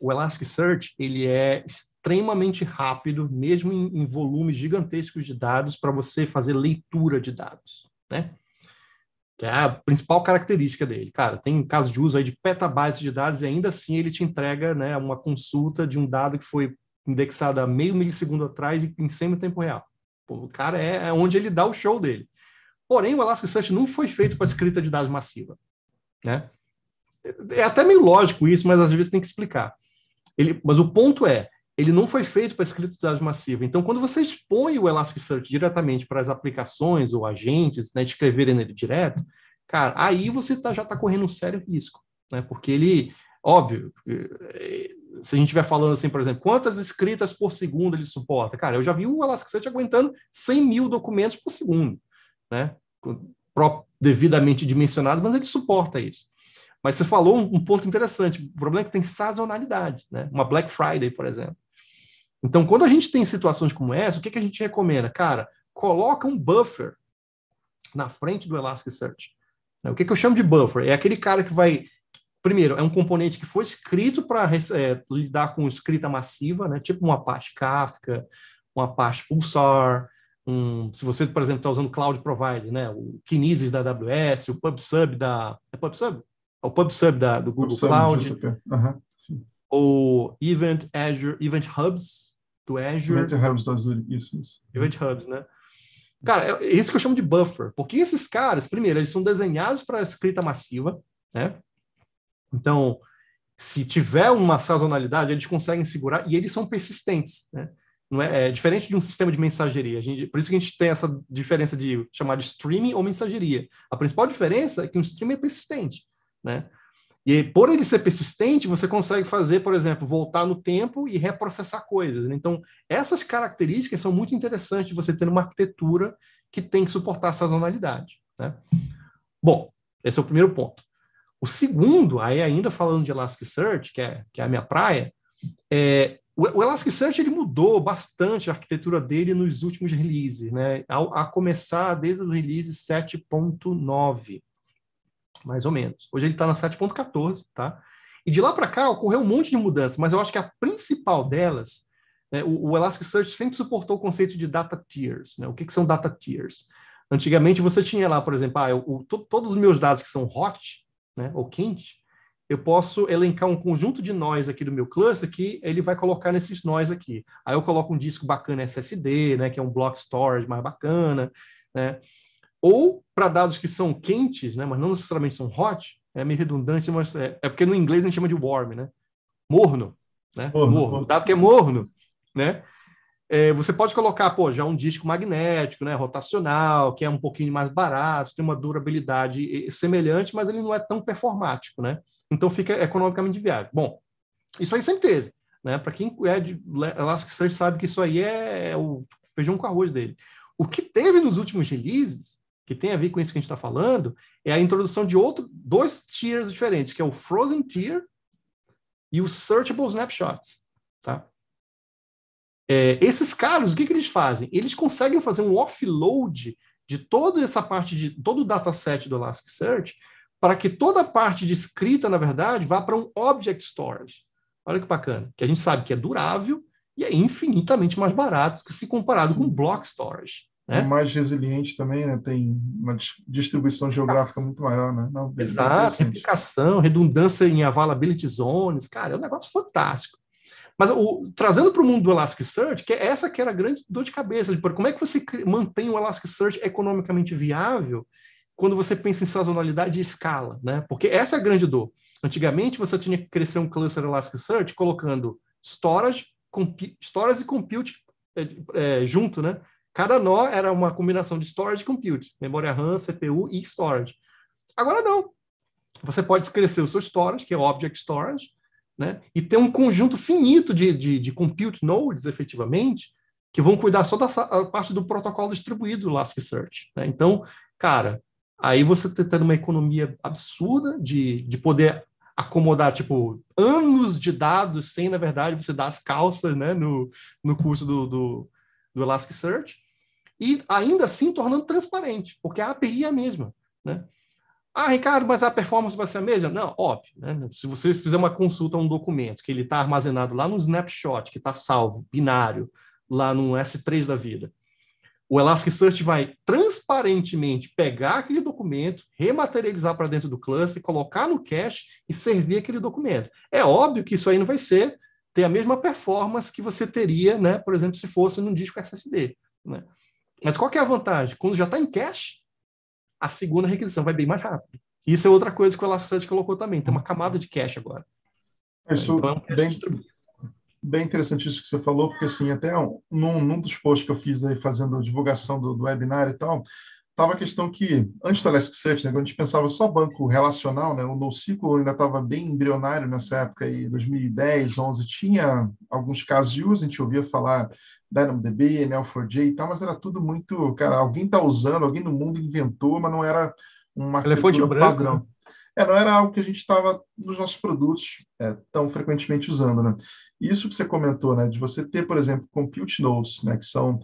o Elasticsearch ele é extremamente rápido, mesmo em, em volumes gigantescos de dados, para você fazer leitura de dados, né? Que é a principal característica dele. Cara, tem casos de uso aí de petabytes de dados e ainda assim ele te entrega né, uma consulta de um dado que foi indexado a meio milissegundo atrás e em semi-tempo real. Pô, o cara é, é onde ele dá o show dele. Porém, o Elasticsearch não foi feito para escrita de dados massiva, né? É até meio lógico isso, mas às vezes tem que explicar. Ele, mas o ponto é, ele não foi feito para escrita de dados massiva. Então, quando você expõe o Elasticsearch diretamente para as aplicações ou agentes, né, escreverem nele direto, cara, aí você tá, já está correndo um sério risco, né? Porque ele, óbvio, eh, se a gente estiver falando assim, por exemplo, quantas escritas por segundo ele suporta? Cara, eu já vi o Elasticsearch aguentando 100 mil documentos por segundo, né? Devidamente dimensionado, mas ele suporta isso. Mas você falou um, um, ponto interessante. O problema é que tem sazonalidade, né? Uma Black Friday, por exemplo. Então, quando a gente tem situações como essa, o que, que a gente recomenda? Cara, coloca um buffer na frente do Elasticsearch. O que, que eu chamo de buffer? É aquele cara que vai. Primeiro, é um componente que foi escrito para é, lidar com escrita massiva, né? tipo uma parte Kafka, uma parte Pulsar, um, se você, por exemplo, está usando Cloud Provider, né? o Kinesis da AWS, o PubSub da... É PubSub? o PubSub da, do Google PubSub, Cloud, uhum, ou Event Azure, Event Hubs do Azure. Event Hubs do Azure, isso, isso. Event Hubs, né? Cara, é isso que eu chamo de buffer, porque esses caras, primeiro, eles são desenhados para escrita massiva, né? Então, se tiver uma sazonalidade, eles conseguem segurar e eles são persistentes, né? Não é, é diferente de um sistema de mensageria. Gente, por isso que a gente tem essa diferença de chamar de streaming ou mensageria. A principal diferença é que um streaming é persistente, né? E por ele ser persistente, você consegue fazer, por exemplo, voltar no tempo e reprocessar coisas. Né? Então, essas características são muito interessantes de você ter uma arquitetura que tem que suportar sazonalidade. Né? Bom, esse é o primeiro ponto. O segundo, aí ainda falando de Elasticsearch, que é, que é a minha praia, é, o, o Elasticsearch ele mudou bastante a arquitetura dele nos últimos releases, né? a, a começar desde o release 7.9 mais ou menos. Hoje ele está na 7.14, tá? E de lá para cá ocorreu um monte de mudanças, mas eu acho que a principal delas, né, o, o, Elasticsearch sempre suportou o conceito de data tiers. Né? O que, que são data tiers? Antigamente você tinha lá, por exemplo, ah, eu, o, to, todos os meus dados que são hot, né, ou quente, eu posso elencar um conjunto de nós aqui do meu cluster que ele vai colocar nesses nós aqui. Aí eu coloco um disco bacana SSD, né, que é um block storage mais bacana, né? Ou para dados que são quentes, né, mas não necessariamente são hot, é meio redundante, mas é, é porque no inglês a gente chama de warm, né? Morno, né? Morno. morno. O dado que é morno, né? É, você pode colocar, pô, já um disco magnético, né, rotacional, que é um pouquinho mais barato, tem uma durabilidade semelhante, mas ele não é tão performático, né? Então fica economicamente viável. Bom, isso aí sempre teve, né? Para quem é de Elasticsearch sabe que isso aí é o feijão com arroz dele. O que teve nos últimos releases que tem a ver com isso que a gente está falando, é a introdução de outro, dois tiers diferentes, que é o Frozen Tier e o Searchable Snapshots. Tá? É, esses caras, o que, que eles fazem? Eles conseguem fazer um offload de toda essa parte de todo o dataset do Elasticsearch para que toda a parte de escrita, na verdade, vá para um object storage. Olha que bacana, que a gente sabe que é durável e é infinitamente mais barato que se comparado Sim. com block storage. Né? mais resiliente também, né? tem uma distribuição geográfica muito maior. Né? Não, Exato, replicação, redundância em availability zones, cara, é um negócio fantástico. Mas o, trazendo para o mundo do Elasticsearch, que é essa que era a grande dor de cabeça, de como é que você mantém o Elasticsearch economicamente viável quando você pensa em sazonalidade e escala, né? Porque essa é a grande dor. Antigamente você tinha que crescer um cluster Elasticsearch colocando storage, storage e compute é, é, junto, né? Cada nó era uma combinação de storage e compute, memória RAM, CPU e storage. Agora não. Você pode crescer o seu storage, que é Object Storage, né? e ter um conjunto finito de, de, de compute nodes, efetivamente, que vão cuidar só da parte do protocolo distribuído do Elasticsearch. Né? Então, cara, aí você está tendo uma economia absurda de, de poder acomodar, tipo, anos de dados sem, na verdade, você dar as calças né, no, no curso do, do, do Elasticsearch, e ainda assim tornando transparente, porque a API é a mesma. Né? Ah, Ricardo, mas a performance vai ser a mesma? Não, óbvio. Né? Se você fizer uma consulta a um documento que ele está armazenado lá no snapshot, que está salvo, binário, lá no S3 da vida, o Elasticsearch vai transparentemente pegar aquele documento, rematerializar para dentro do cluster, colocar no cache e servir aquele documento. É óbvio que isso aí não vai ser ter a mesma performance que você teria, né, por exemplo, se fosse num disco SSD. Né? Mas qual que é a vantagem? Quando já está em cache, a segunda requisição vai bem mais rápido. Isso é outra coisa que o Elasticsearch colocou também. Tem uma camada de cache agora. Isso então, é um bem, bem interessante isso que você falou, porque assim, até num, num dos posts que eu fiz aí fazendo divulgação do, do webinar e tal, estava a questão que, antes do Elasticsearch, né, quando a gente pensava só banco relacional, né, o NoSQL ainda estava bem embrionário nessa época, aí, 2010, 11, tinha alguns casos de uso, a gente ouvia falar DynamoDB, Neo4j e tal, mas era tudo muito, cara, alguém está usando, alguém no mundo inventou, mas não era uma Telefone padrão. Né? É, não era algo que a gente estava nos nossos produtos é, tão frequentemente usando, né? Isso que você comentou, né, de você ter, por exemplo, compute nodes, né, que são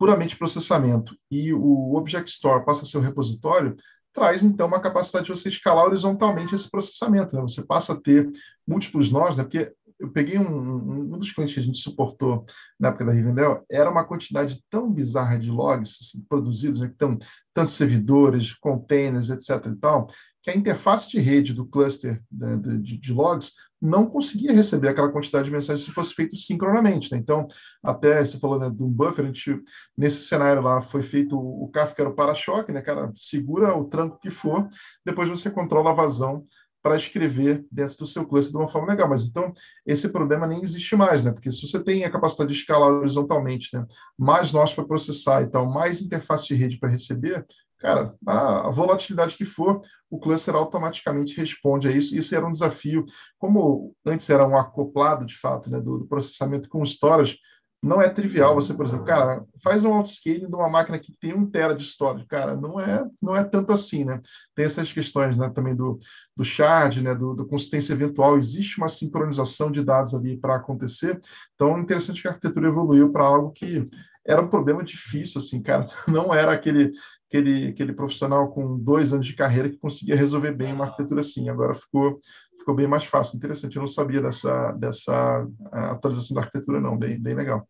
puramente processamento, e o Object Store passa a ser o repositório, traz então uma capacidade de você escalar horizontalmente esse processamento. Né? Você passa a ter múltiplos nós, né? porque eu peguei um, um, dos clientes que a gente suportou na época da Rivendell, era uma quantidade tão bizarra de logs assim, produzidos, né? Então, tantos servidores, containers, etc. e tal, que a interface de rede do cluster né, de, de, logs não conseguia receber aquela quantidade de mensagens se fosse feito sincronamente. Né? Então, até você falou né, do buffer, a gente, nesse cenário lá foi feito o Kafka era o para-choque, né, cara, segura o tranco que for, depois você controla a vazão para escrever dentro do seu cluster de uma forma legal. Mas então, esse problema nem existe mais, né? Porque se você tem a capacidade de escalar horizontalmente, né? mais nós para processar e tal, mais interface de rede para receber, cara, a, volatilidade que for, o cluster automaticamente responde a isso. Isso era um desafio. Como antes era um acoplado, de fato, né, do, do processamento com storage, não é trivial você, por exemplo, cara, faz um autoscaling de uma máquina que tem um tera de storage, cara, não é não é tanto assim, né? Tem essas questões, né, também do, do shard, né, do, do consistência eventual, existe uma sincronização de dados ali para acontecer. Então, é interessante que a arquitetura evoluiu para algo que era um problema difícil, assim, cara, não era aquele aquele aquele profissional com dois anos de carreira que conseguia resolver bem uma arquitetura assim. Agora ficou ficou bem mais fácil. Interessante, eu não sabia dessa, dessa atualização da arquitetura, não, bem, bem legal.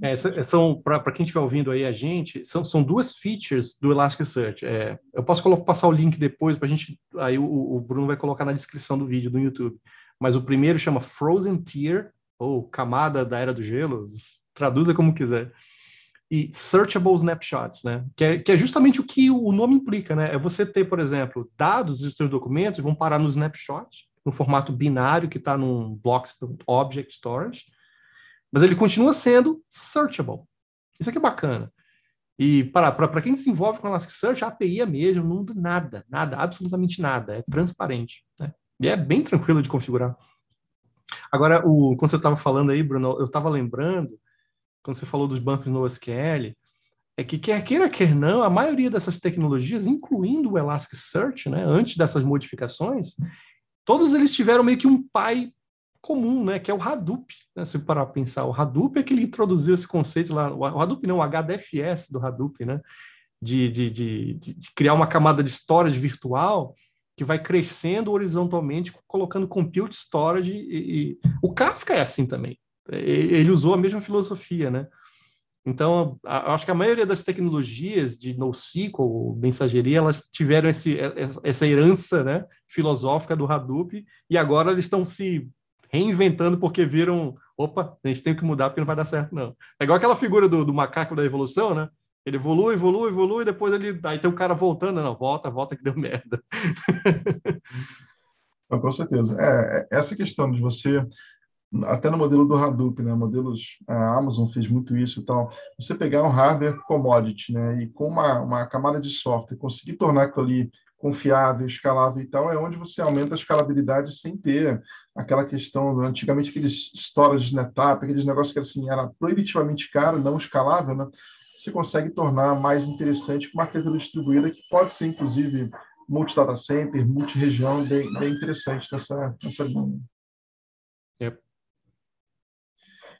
É, são para quem estiver ouvindo aí a gente, são, são duas features do Elasticsearch. É, eu posso colocar, passar o link depois para a gente. Aí o, o, Bruno vai colocar na descrição do vídeo do YouTube. Mas o primeiro chama Frozen Tier, ou camada da era do gelo, traduza como quiser e searchable snapshots, né? Que é, que é, justamente o que o nome implica, né? É você ter, por exemplo, dados dos seus documentos vão parar no snapshot, no formato binário que está num block object storage, mas ele continua sendo searchable. Isso aqui é bacana. E para quem se envolve com Elasticsearch, a API é mesmo, não muda nada, nada, absolutamente nada, é transparente. Né? E é bem tranquilo de configurar. Agora, o, quando você estava falando aí, Bruno, eu estava lembrando quando você falou dos bancos no SQL, é que quer queira, quer não, a maioria dessas tecnologias, incluindo o Elasticsearch, né, antes dessas modificações, todos eles tiveram meio que um pai comum, né, que é o Hadoop. Né, se parar para pensar, o Hadoop é que ele introduziu esse conceito lá, o Hadoop não, o HDFS do Hadoop, né, de, de, de, de criar uma camada de storage virtual que vai crescendo horizontalmente, colocando compute storage, e, e... o Kafka é assim também ele usou a mesma filosofia, né? Então, acho que a maioria das tecnologias de NoSQL, mensageria, elas tiveram esse, essa herança né, filosófica do Hadoop e agora eles estão se reinventando porque viram, opa, a gente tem que mudar porque não vai dar certo, não. É igual aquela figura do, do macaco da evolução, né? Ele evolui, evolui, evolui, depois ele. Aí tem o cara voltando, não, volta, volta que deu merda. com certeza. É, é, essa questão de você até no modelo do Hadoop, né, modelos, a Amazon fez muito isso e tal, você pegar um hardware commodity, né, e com uma, uma camada de software, conseguir tornar aquilo ali confiável, escalável e tal, é onde você aumenta a escalabilidade sem ter aquela questão, antigamente aqueles storage NetApp, aqueles negócios que assim, era proibitivamente caro, não escalável, né, você consegue tornar mais interessante com uma arquitetura distribuída que pode ser, inclusive, multi-data center, multi-região, bem, bem interessante nessa, nessa linha. Yep.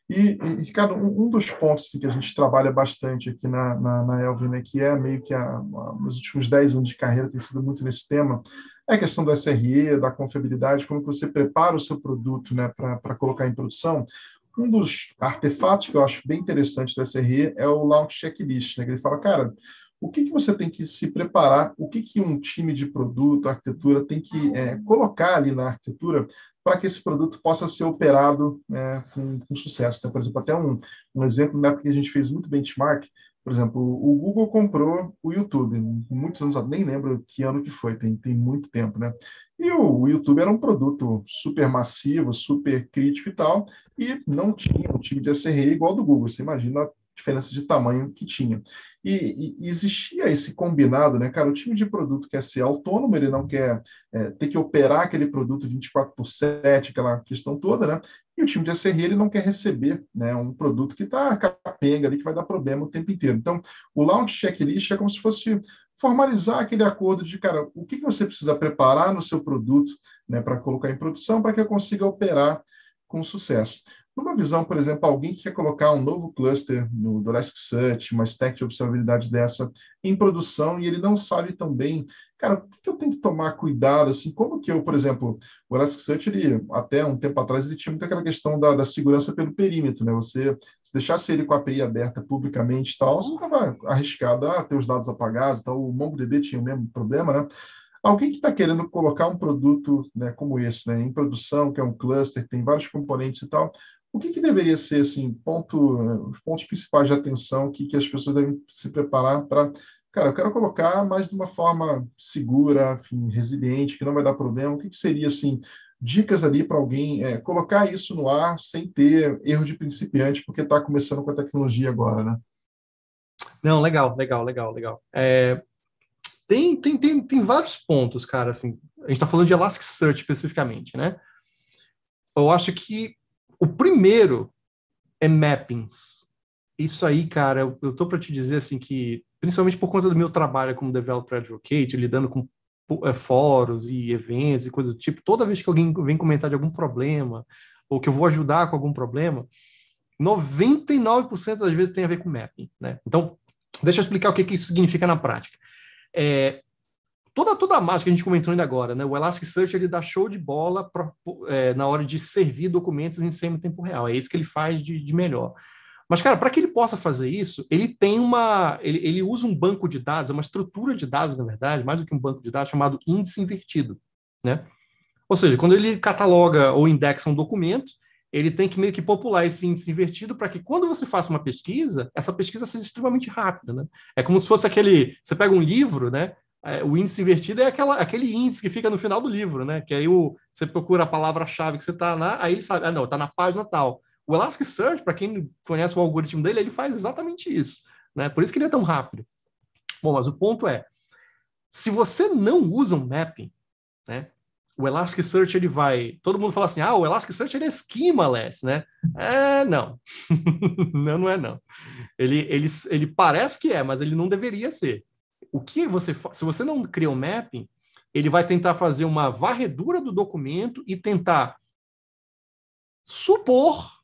E, e Ricardo, um, um, dos pontos assim, que a gente trabalha bastante aqui na, na, na Elvin, né, que é meio que a, a, nos últimos 10 anos de carreira tem sido muito nesse tema, é a questão do SRE, da confiabilidade, como que você prepara o seu produto né, para colocar em produção. Um dos artefatos que eu acho bem interessante do SRE é o Launch Checklist, né, que ele fala, cara, o que, que você tem que se preparar, o que, que um time de produto, arquitetura, tem que é, colocar ali na arquitetura para que esse produto possa ser operado né, com, com, sucesso. Então, por exemplo, até um, um exemplo, na época que a gente fez muito benchmark, por exemplo, o Google comprou o YouTube, muitos anos, nem lembro que ano que foi, tem, tem muito tempo, né? E o, o YouTube era um produto super massivo, super crítico e tal, e não tinha um time de SRE igual ao do Google. Você imagina diferença de tamanho que tinha. E, e, existia esse combinado, né, cara? O time de produto quer ser autônomo, ele não quer é, ter que operar aquele produto 24 por 7, aquela questão toda, né? E o time de SRE ele não quer receber né, um produto que está capenga ali, que vai dar problema o tempo inteiro. Então, o launch checklist é como se fosse formalizar aquele acordo de, cara, o que, que você precisa preparar no seu produto né, para colocar em produção para que eu consiga operar com sucesso. Numa visão, por exemplo, alguém que quer colocar um novo cluster no Elasticsearch, uma stack de observabilidade dessa em produção e ele não sabe tão bem, cara, o que eu tenho que tomar cuidado, assim, como que eu, por exemplo, o Elasticsearch, ele, até um tempo atrás, ele tinha muito aquela questão da, da segurança pelo perímetro, né? Você, se deixasse ele com a API aberta publicamente e tal, você estava arriscado a ter os dados apagados, então o MongoDB tinha o mesmo problema, né? Alguém que está querendo colocar um produto né, como esse né, em produção, que é um cluster, tem vários componentes e tal, o que, que deveria ser assim, ponto, os pontos principais de atenção que, que as pessoas devem se preparar para cara, eu quero colocar, mas de uma forma segura, enfim, resiliente, que não vai dar problema. O que, que seria, assim, dicas ali para alguém é, colocar isso no ar sem ter erro de principiante, porque está começando com a tecnologia agora, né? Não, legal, legal, legal, legal. É, tem, tem, tem, tem vários pontos, cara, assim, a gente está falando de Elasticsearch especificamente, né? Eu acho que o primeiro é mappings. Isso aí, cara, eu, eu tô para te dizer, assim, que principalmente por conta do meu trabalho como developer advocate, lidando com é, fóruns e eventos e coisas do tipo, toda vez que alguém vem comentar de algum problema, ou que eu vou ajudar com algum problema, 99% das vezes tem a ver com mapping, né? Então, deixa eu explicar o que, que isso significa na prática. É, toda, toda a mágica que a gente comentou ainda agora, né? O Elasticsearch, ele dá show de bola pra, é, na hora de servir documentos em semi-tempo real. É isso que ele faz de, de melhor. Mas, cara, para que ele possa fazer isso, ele tem uma. Ele, ele usa um banco de dados, é uma estrutura de dados, na verdade, mais do que um banco de dados, chamado índice invertido. Né? Ou seja, quando ele cataloga ou indexa um documento, ele tem que meio que popular esse índice invertido para que quando você faça uma pesquisa, essa pesquisa seja extremamente rápida. Né? É como se fosse aquele. Você pega um livro, né? É, o índice invertido é aquela, aquele índice que fica no final do livro, né? Que aí o, você procura a palavra-chave que você está lá, aí ele sabe, ah, não, está na página tal. O Elasticsearch, para quem conhece o algoritmo dele, ele faz exatamente isso. Né? Por isso que ele é tão rápido. Bom, mas o ponto é, se você não usa um mapping, né, o Elasticsearch ele vai. Todo mundo fala assim: ah, o Elasticsearch ele é schemaless, né? É, não. não, não é não. Ele, ele, ele parece que é, mas ele não deveria ser. O que você se você não cria um mapping, ele vai tentar fazer uma varredura do documento e tentar supor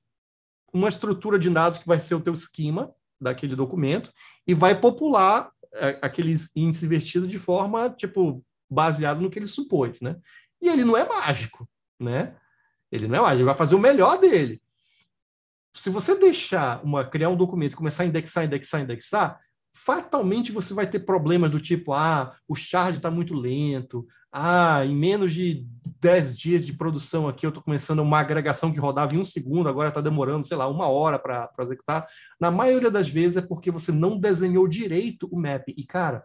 uma estrutura de dados que vai ser o teu esquema daquele documento e vai popular é, aqueles índices invertidos de forma, tipo, baseado no que ele supôs, né? E ele não é mágico, né? Ele não é mágico, ele vai fazer o melhor dele. Se você deixar uma criar um documento, começar a indexar, indexar, indexar, fatalmente você vai ter problemas do tipo, ah, o shard está muito lento, ah, em menos de 10 dias de produção aqui, eu estou começando uma agregação que rodava em um segundo, agora está demorando, sei lá, uma hora para executar. Na maioria das vezes é porque você não desenhou direito o map. E, cara,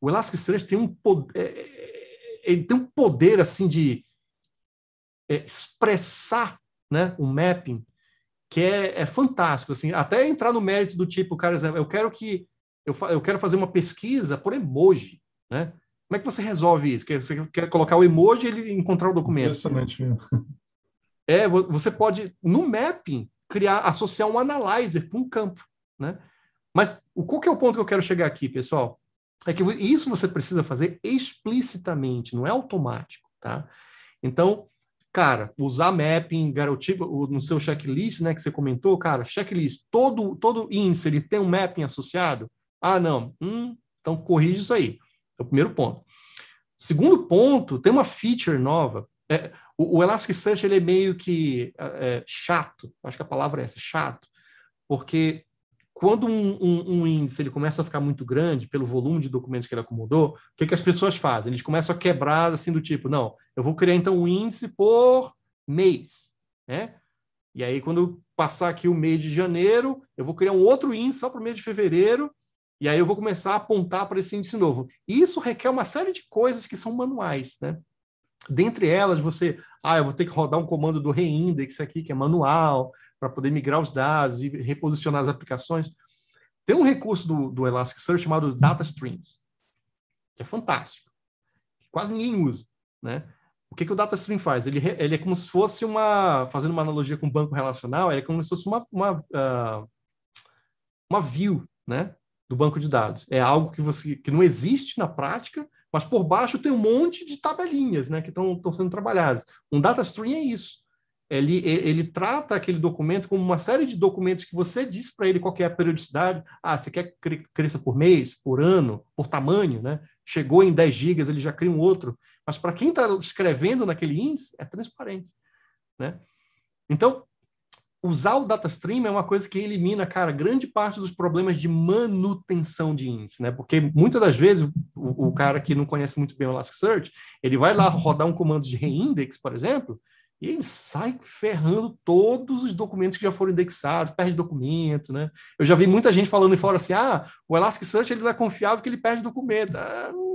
o Elasticsearch tem um poder, é, é, ele tem um poder, assim, de é, expressar né, o mapping que é, é, fantástico, assim, até entrar no mérito do tipo, cara, eu quero que eu, eu quero fazer uma pesquisa por emoji, né? Como é que você resolve isso? Você quer colocar o emoji e ele encontrar o documento? Impressionante mesmo. É, você pode, no mapping, criar, associar um analyzer para um campo, né? Mas o, qual que é o ponto que eu quero chegar aqui, pessoal? É que isso você precisa fazer explicitamente, não é automático, tá? Então, cara, usar mapping, garotipo, no seu checklist, né, que você comentou, cara, checklist, todo, todo índice, ele tem um mapping associado? Ah, não. Hum, então corrige isso aí. É o primeiro ponto. Segundo ponto, tem uma feature nova. É, o, o, Elasticsearch ele é meio que é, chato, acho que a palavra é essa, chato, porque quando um, um, um, índice ele começa a ficar muito grande pelo volume de documentos que ele acomodou, o que, que as pessoas fazem? Eles começam a quebrar assim do tipo, não, eu vou criar então um índice por mês, né? E aí quando passar aqui o mês de janeiro, eu vou criar um outro índice só para o mês de fevereiro e aí eu vou começar a apontar para esse índice novo. E isso requer uma série de coisas que são manuais, né? Dentre elas, você, ah, eu vou ter que rodar um comando do reindex aqui, que é manual, para poder migrar os dados e reposicionar as aplicações. Tem um recurso do, do Elasticsearch chamado Data Streams, que é fantástico, que quase ninguém usa, né? O que, que o Data Stream faz? Ele, ele é como se fosse uma, fazendo uma analogia com banco relacional, ele é como se fosse uma, uma, uh, uma view, né? Do banco de dados. É algo que você que não existe na prática, mas por baixo tem um monte de tabelinhas né, que estão sendo trabalhadas. Um data stream é isso. Ele, ele, trata aquele documento como uma série de documentos que você diz para ele qual é a periodicidade. Ah, você quer que cresça por mês, por ano, por tamanho, né? Chegou em 10 gigas, ele já cria um outro. Mas para quem está escrevendo naquele índice, é transparente. Né? Então, usar o data stream é uma coisa que elimina, cara, grande parte dos problemas de manutenção de índice, né? Porque muitas das vezes o, o cara que não conhece muito bem o Elasticsearch, ele vai lá rodar um comando de reindex, por exemplo, e ele sai ferrando todos os documentos que já foram indexados, perde documento, né? Eu já vi muita gente falando fora assim, ah, o Elasticsearch ele não é confiável porque ele perde documento. Ah, não,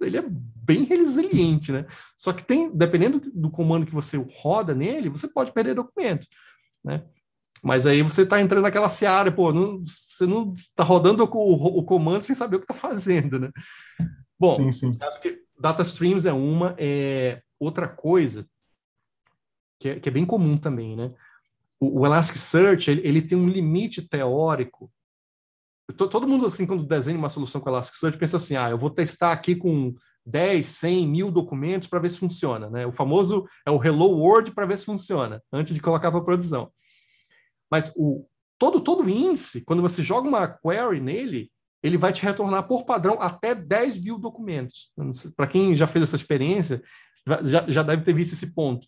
ele é bem resiliente, né? Só que tem, dependendo do comando que você roda nele, você pode perder documento, né? Mas aí você está entrando naquela seara, pô, não, você não está rodando o, o, o, comando sem saber o que está fazendo, né? Bom, sim, sim. data streams é uma, é outra coisa que é, que é bem comum também, né? O, o Elasticsearch, ele, ele, tem um limite teórico. Todo mundo, assim, quando desenha uma solução com Elasticsearch, pensa assim, ah, eu vou testar aqui com 10, 100, mil documentos para ver se funciona, né? O famoso é o Hello World para ver se funciona, antes de colocar para produção. Mas o todo todo índice, quando você joga uma query nele, ele vai te retornar por padrão até 10 mil documentos. Para quem já fez essa experiência, já, já deve ter visto esse ponto.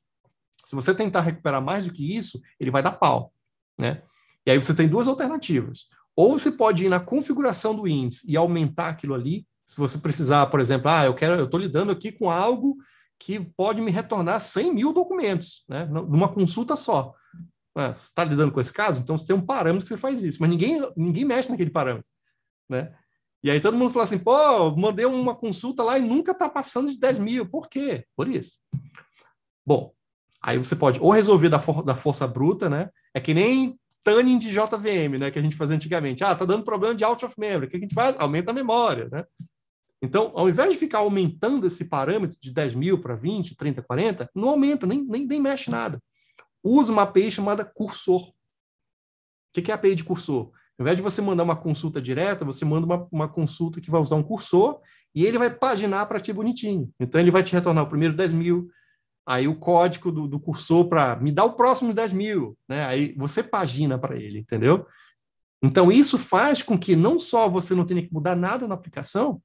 Se você tentar recuperar mais do que isso, ele vai dar pau, né? E aí você tem duas alternativas. Ou você pode ir na configuração do índice e aumentar aquilo ali. Se você precisar, por exemplo, ah, eu quero, eu estou lidando aqui com algo que pode me retornar 100 mil documentos, né? Numa consulta só. Ah, você está lidando com esse caso? Então você tem um parâmetro que você faz isso, mas ninguém, ninguém mexe naquele parâmetro, né? E aí todo mundo fala assim, pô, mandei uma consulta lá e nunca está passando de 10 mil. Por quê? Por isso. Bom, Aí você pode ou resolver da, for da força bruta, né? É que nem tuning de JVM, né? Que a gente fazia antigamente. Ah, tá dando problema de out of memory. O que a gente faz? Aumenta a memória, né? Então, ao invés de ficar aumentando esse parâmetro de 10 mil para 20, 30, 40, não aumenta, nem, nem, nem mexe nada. Usa uma API chamada cursor. O que é a API de cursor? Ao invés de você mandar uma consulta direta, você manda uma, uma consulta que vai usar um cursor e ele vai paginar para ti bonitinho. Então, ele vai te retornar o primeiro 10 mil, aí o código do, do cursor para me dar o próximo 10 mil, né? Aí você pagina para ele, entendeu? Então, isso faz com que não só você não tenha que mudar nada na aplicação,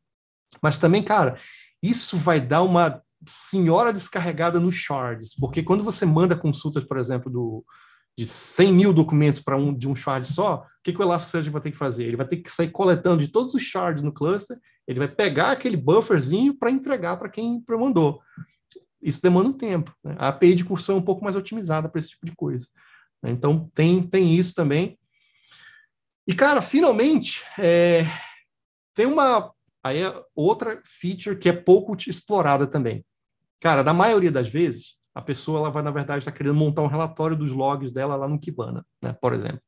mas também, cara, isso vai dar uma senhora descarregada nos shards, porque quando você manda consultas, por exemplo, do, de 100 mil documentos para um de um shard só, o que, que o Elasticsearch vai ter que fazer? Ele vai ter que sair coletando de todos os shards no cluster, ele vai pegar aquele bufferzinho para entregar para quem mandou isso demanda um tempo. Né? A API de cursão é um pouco mais otimizada para esse tipo de coisa. Né? Então, tem, tem isso também. E, cara, finalmente, é, tem uma aí é outra feature que é pouco explorada também. Cara, na maioria das vezes, a pessoa ela vai, na verdade, estar tá querendo montar um relatório dos logs dela lá no Kibana, né, por exemplo.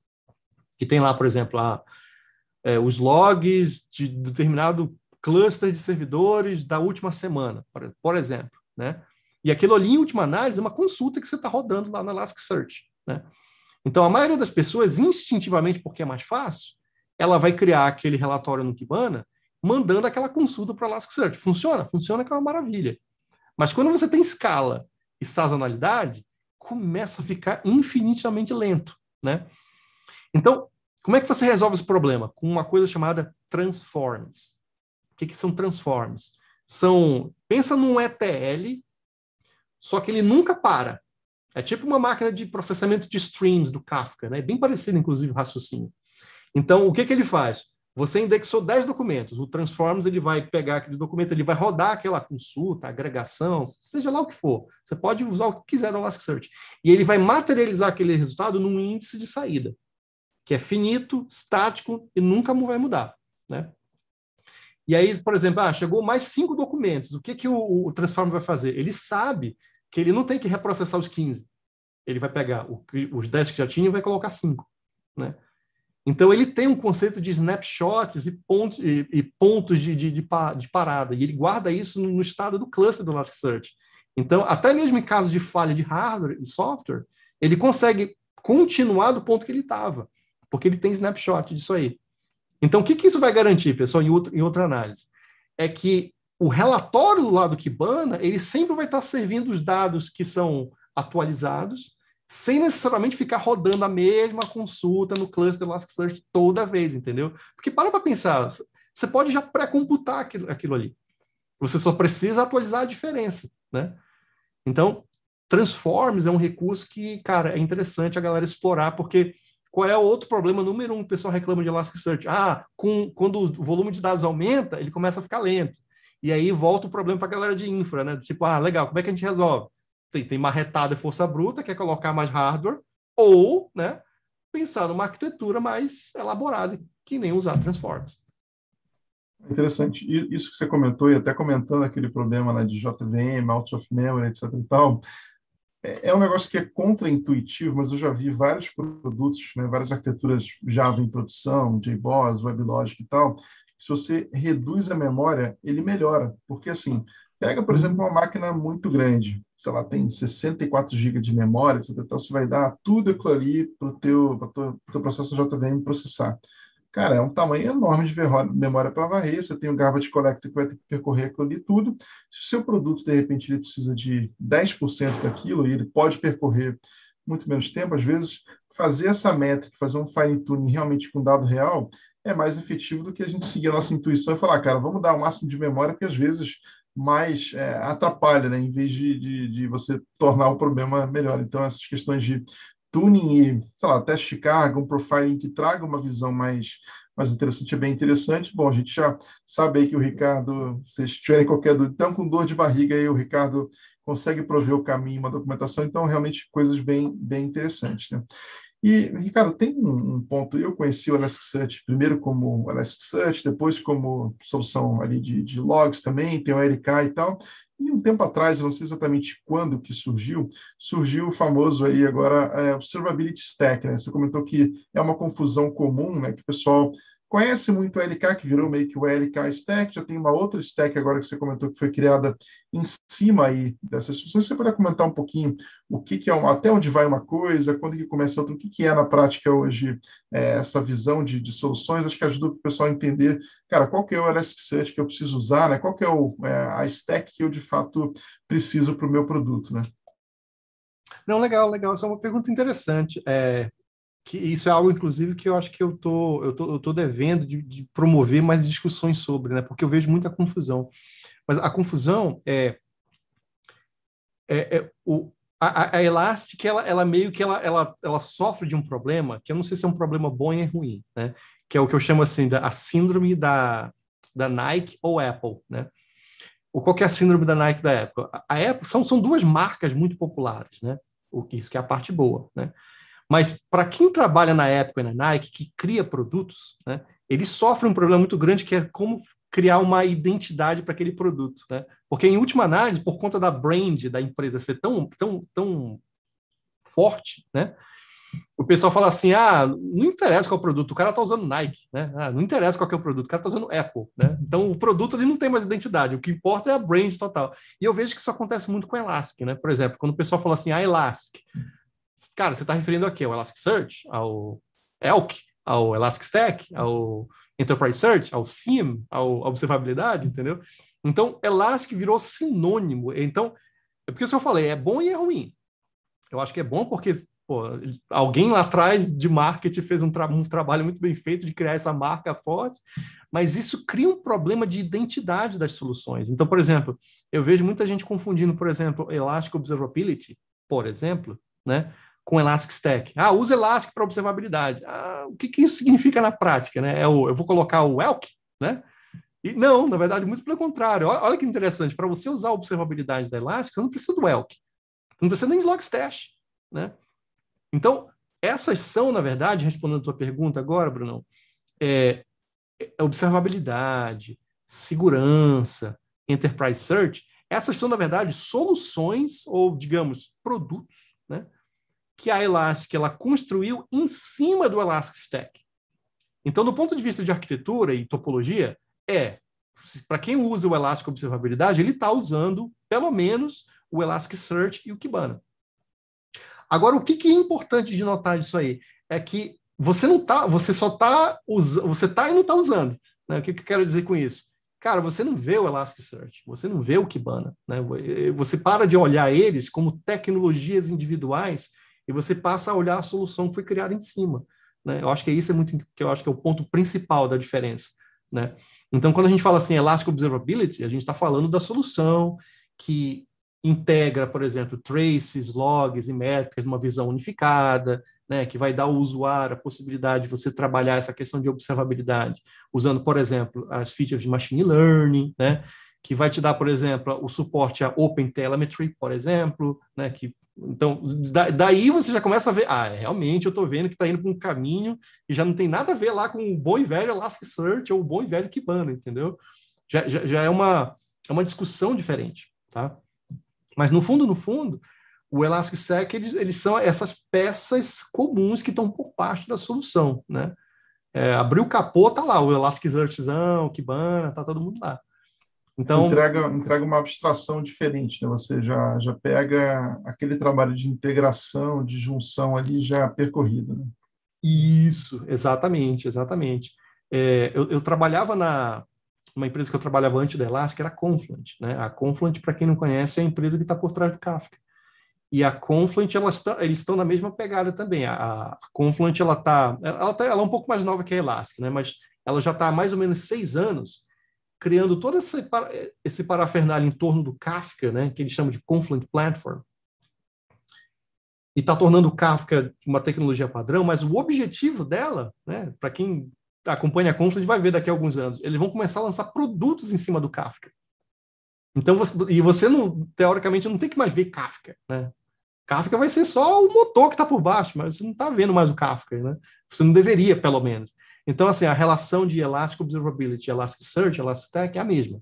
Que tem lá, por exemplo, lá, é, os logs de determinado cluster de servidores da última semana, por, por exemplo. Né? E aquilo ali, em última análise, é uma consulta que você está rodando lá no Elasticsearch. Né? Então, a maioria das pessoas, instintivamente, porque é mais fácil, ela vai criar aquele relatório no Kibana, mandando aquela consulta para o Elasticsearch. Funciona? Funciona que é uma maravilha. Mas quando você tem escala e sazonalidade, começa a ficar infinitamente lento. Né? Então, como é que você resolve esse problema? Com uma coisa chamada transforms. O que, que são transforms? São, pensa num ETL só que ele nunca para. É tipo uma máquina de processamento de streams do Kafka, né? É bem parecido, inclusive, o raciocínio. Então, o que, que ele faz? Você indexou 10 documentos. O Transforms ele vai pegar aquele documento, ele vai rodar aquela consulta, agregação, seja lá o que for. Você pode usar o que quiser no Elasticsearch. E ele vai materializar aquele resultado num índice de saída, que é finito, estático e nunca vai mudar. Né? E aí, por exemplo, ah, chegou mais cinco documentos. O que, que o, o Transform vai fazer? Ele sabe que ele não tem que reprocessar os 15. Ele vai pegar o, os 10 que já tinha e vai colocar 5. Né? Então, ele tem um conceito de snapshots e pontos, e, e pontos de, de, de, de, parada, e ele guarda isso no, no estado do cluster do Elasticsearch. Então, até mesmo em caso de falha de hardware e software, ele consegue continuar do ponto que ele estava, porque ele tem snapshot disso aí. Então, o que, que isso vai garantir, pessoal, em, outro, em outra análise? É que o relatório do lado Kibana, ele sempre vai estar servindo os dados que são atualizados, sem necessariamente ficar rodando a mesma consulta no cluster Elasticsearch toda vez, entendeu? Porque para para pensar, você pode já pré-computar aquilo, aquilo ali. Você só precisa atualizar a diferença, né? Então, Transforms é um recurso que, cara, é interessante a galera explorar, porque qual é o outro problema número um que o pessoal reclama de Elasticsearch? Ah, com, quando o volume de dados aumenta, ele começa a ficar lento. E aí volta o problema para a galera de infra, né? Tipo, ah, legal, como é que a gente resolve? tem, tem marretada e força bruta, quer colocar mais hardware, ou né, pensar numa arquitetura mais elaborada, que nem usar transforms. Interessante. Isso que você comentou, e até comentando aquele problema né, de JVM, out of memory, etc. e tal, é, é um negócio que é contraintuitivo, mas eu já vi vários produtos, né, várias arquiteturas Java em produção, JBoss, WebLogic e tal. Se você reduz a memória, ele melhora, porque assim, pega, por exemplo, uma máquina muito grande, sei lá, tem 64 GB de memória. Então, você vai dar tudo aquilo ali para o teu, teu processo JVM processar. Cara, é um tamanho enorme de memória para varrer. Você tem o garbage collector que vai ter que percorrer aquilo ali tudo. Se o seu produto, de repente, ele precisa de 10% daquilo, e ele pode percorrer muito menos tempo, às vezes, fazer essa métrica, fazer um fine tuning realmente com dado real, é mais efetivo do que a gente seguir a nossa intuição e falar, cara, vamos dar o máximo de memória, porque às vezes mais é, atrapalha, né? em vez de, de, de, você tornar o problema melhor. Então, essas questões de tuning e, sei lá, teste de carga, um profiling que traga uma visão mais, mais interessante, é bem interessante. Bom, a gente já sabe aí que o Ricardo, se vocês tiverem qualquer dúvida, estão com dor de barriga aí, o Ricardo consegue prover o caminho, uma documentação, então realmente coisas bem, bem interessantes. Né? E, Ricardo, tem um, ponto, eu conheci o Elasticsearch primeiro como Elasticsearch, depois como solução ali de, de logs também, tem o RK e tal, e um tempo atrás, não sei exatamente quando que surgiu, surgiu o famoso aí agora é, Observability Stack, né? Você comentou que é uma confusão comum, né? Que o pessoal conhece muito o LK, que virou meio que o LK Stack, já tem uma outra stack agora que você comentou que foi criada em cima aí dessas soluções. Você poderia comentar um pouquinho o que, que é uma, até onde vai uma coisa, quando que começa outra, o que, que é na prática hoje é, essa visão de, de, soluções? Acho que ajuda o pessoal a entender, cara, qual que é o Elasticsearch que eu preciso usar, né? Qual que é, o, é a stack que eu de fato preciso para o meu produto, né? Não, legal, legal. Essa é uma pergunta interessante. É, que isso é algo, inclusive, que eu acho que eu tô, eu tô, eu tô devendo de, de promover mais discussões sobre, né? Porque eu vejo muita confusão. Mas a confusão é, é, é o, a, a Elastic, ela, ela meio que ela, ela, ela sofre de um problema, que eu não sei se é um problema bom ou ruim, né? Que é o que eu chamo assim, da, a síndrome da, da Nike ou Apple, né? O, qual que é a síndrome da Nike da Apple? A, a Apple são, são duas marcas muito populares, né? O, isso que é a parte boa, né? Mas para quem trabalha na e na Nike, que cria produtos, né, ele sofre um problema muito grande que é como criar uma identidade para aquele produto, né? Porque em última análise, por conta da brand da empresa ser tão tão tão forte, né? O pessoal fala assim: ah, não interessa qual é o produto, o cara está usando Nike, né? Ah, não interessa qual é o produto, o cara está usando Apple, né? Então o produto ele não tem mais identidade, o que importa é a brand total. E eu vejo que isso acontece muito com Elastic, né? Por exemplo, quando o pessoal fala assim, ah, Elastic, Cara, você está referindo aqui ao Elasticsearch, ao Elk, ao Elastic Stack, ao Enterprise Search, ao SIEM, ao observabilidade, entendeu? Então, Elastic virou sinônimo. Então, é porque isso eu falei, é bom e é ruim. Eu acho que é bom porque pô, alguém lá atrás de marketing fez um, tra um, trabalho muito bem feito de criar essa marca forte, mas isso cria um problema de identidade das soluções. Então, por exemplo, eu vejo muita gente confundindo, por exemplo, Elastic Observability, por exemplo, né? Com Elastic Stack. Ah, usa Elastic para observabilidade. Ah, o que, que, isso significa na prática? Né? É o, eu vou colocar o Elk, né? E não, na verdade, muito pelo contrário. Olha, olha que interessante. Para você usar a observabilidade da Elastic, você não precisa do Elk. Você não precisa nem de Logstash, né? Então, essas são, na verdade, respondendo a tua pergunta agora, Brunão, é, é observabilidade, segurança, enterprise search, essas são, na verdade, soluções ou, digamos, produtos né, que a Elastic ela construiu em cima do Elastic Stack. Então, do ponto de vista de arquitetura e topologia, é para quem usa o Elastic Observabilidade, ele está usando pelo menos o Elasticsearch e o Kibana. Agora, o que, que, é importante de notar disso aí é que você não tá, você só está usando, você está e não está usando. Né? O que, que eu quero dizer com isso? Cara, você não vê o Elasticsearch, você não vê o Kibana, né? Você para de olhar eles como tecnologias individuais e você passa a olhar a solução que foi criada em cima. Né? Eu acho que isso é muito que eu acho que é o ponto principal da diferença. Né? Então, quando a gente fala assim Elastic Observability, a gente está falando da solução que integra, por exemplo, traces, logs e métricas numa visão unificada, né, que vai dar ao usuário a possibilidade de você trabalhar essa questão de observabilidade, usando, por exemplo, as features de machine learning, né, que vai te dar, por exemplo, o suporte a OpenTelemetry, por exemplo, né, que então, da, daí você já começa a ver, ah, realmente eu estou vendo que está indo para um caminho e já não tem nada a ver lá com o bom e velho Elasticsearch ou o bom e velho Kibana, entendeu? Já, já, já é, uma, é uma discussão diferente, tá? Mas no fundo, no fundo, o Elasticsearch, eles, eles são essas peças comuns que estão por parte da solução, né? É, abriu o capô, tá lá, o Elasticsearchzão, o Kibana, tá todo mundo lá. Então entrega, entrega uma abstração diferente, né? Você já, já pega aquele trabalho de integração, de junção ali já percorrido, né? Isso, exatamente, exatamente. É, eu, eu, trabalhava na uma empresa que eu trabalhava antes da Elastic, era a Confluent, né? A Confluent, para quem não conhece, é a empresa que está por trás do Kafka. E a Confluent, elas tá, eles estão na mesma pegada também. A, a Confluent, ela está ela, tá, ela é um pouco mais nova que a Elastic, né? Mas ela já está há mais ou menos seis anos criando todo esse, esse parafernália em torno do Kafka, né, que eles chamam de Confluent Platform, e está tornando o Kafka uma tecnologia padrão, mas o objetivo dela, né, para quem acompanha a Confluent vai ver daqui a alguns anos, eles vão começar a lançar produtos em cima do Kafka. Então, você, e você não, teoricamente, não tem que mais ver Kafka, né? Kafka vai ser só o motor que está por baixo, mas você não está vendo mais o Kafka, né? Você não deveria, pelo menos. Então, assim, a relação de Elastic Observability, Elasticsearch, Elastic é a mesma.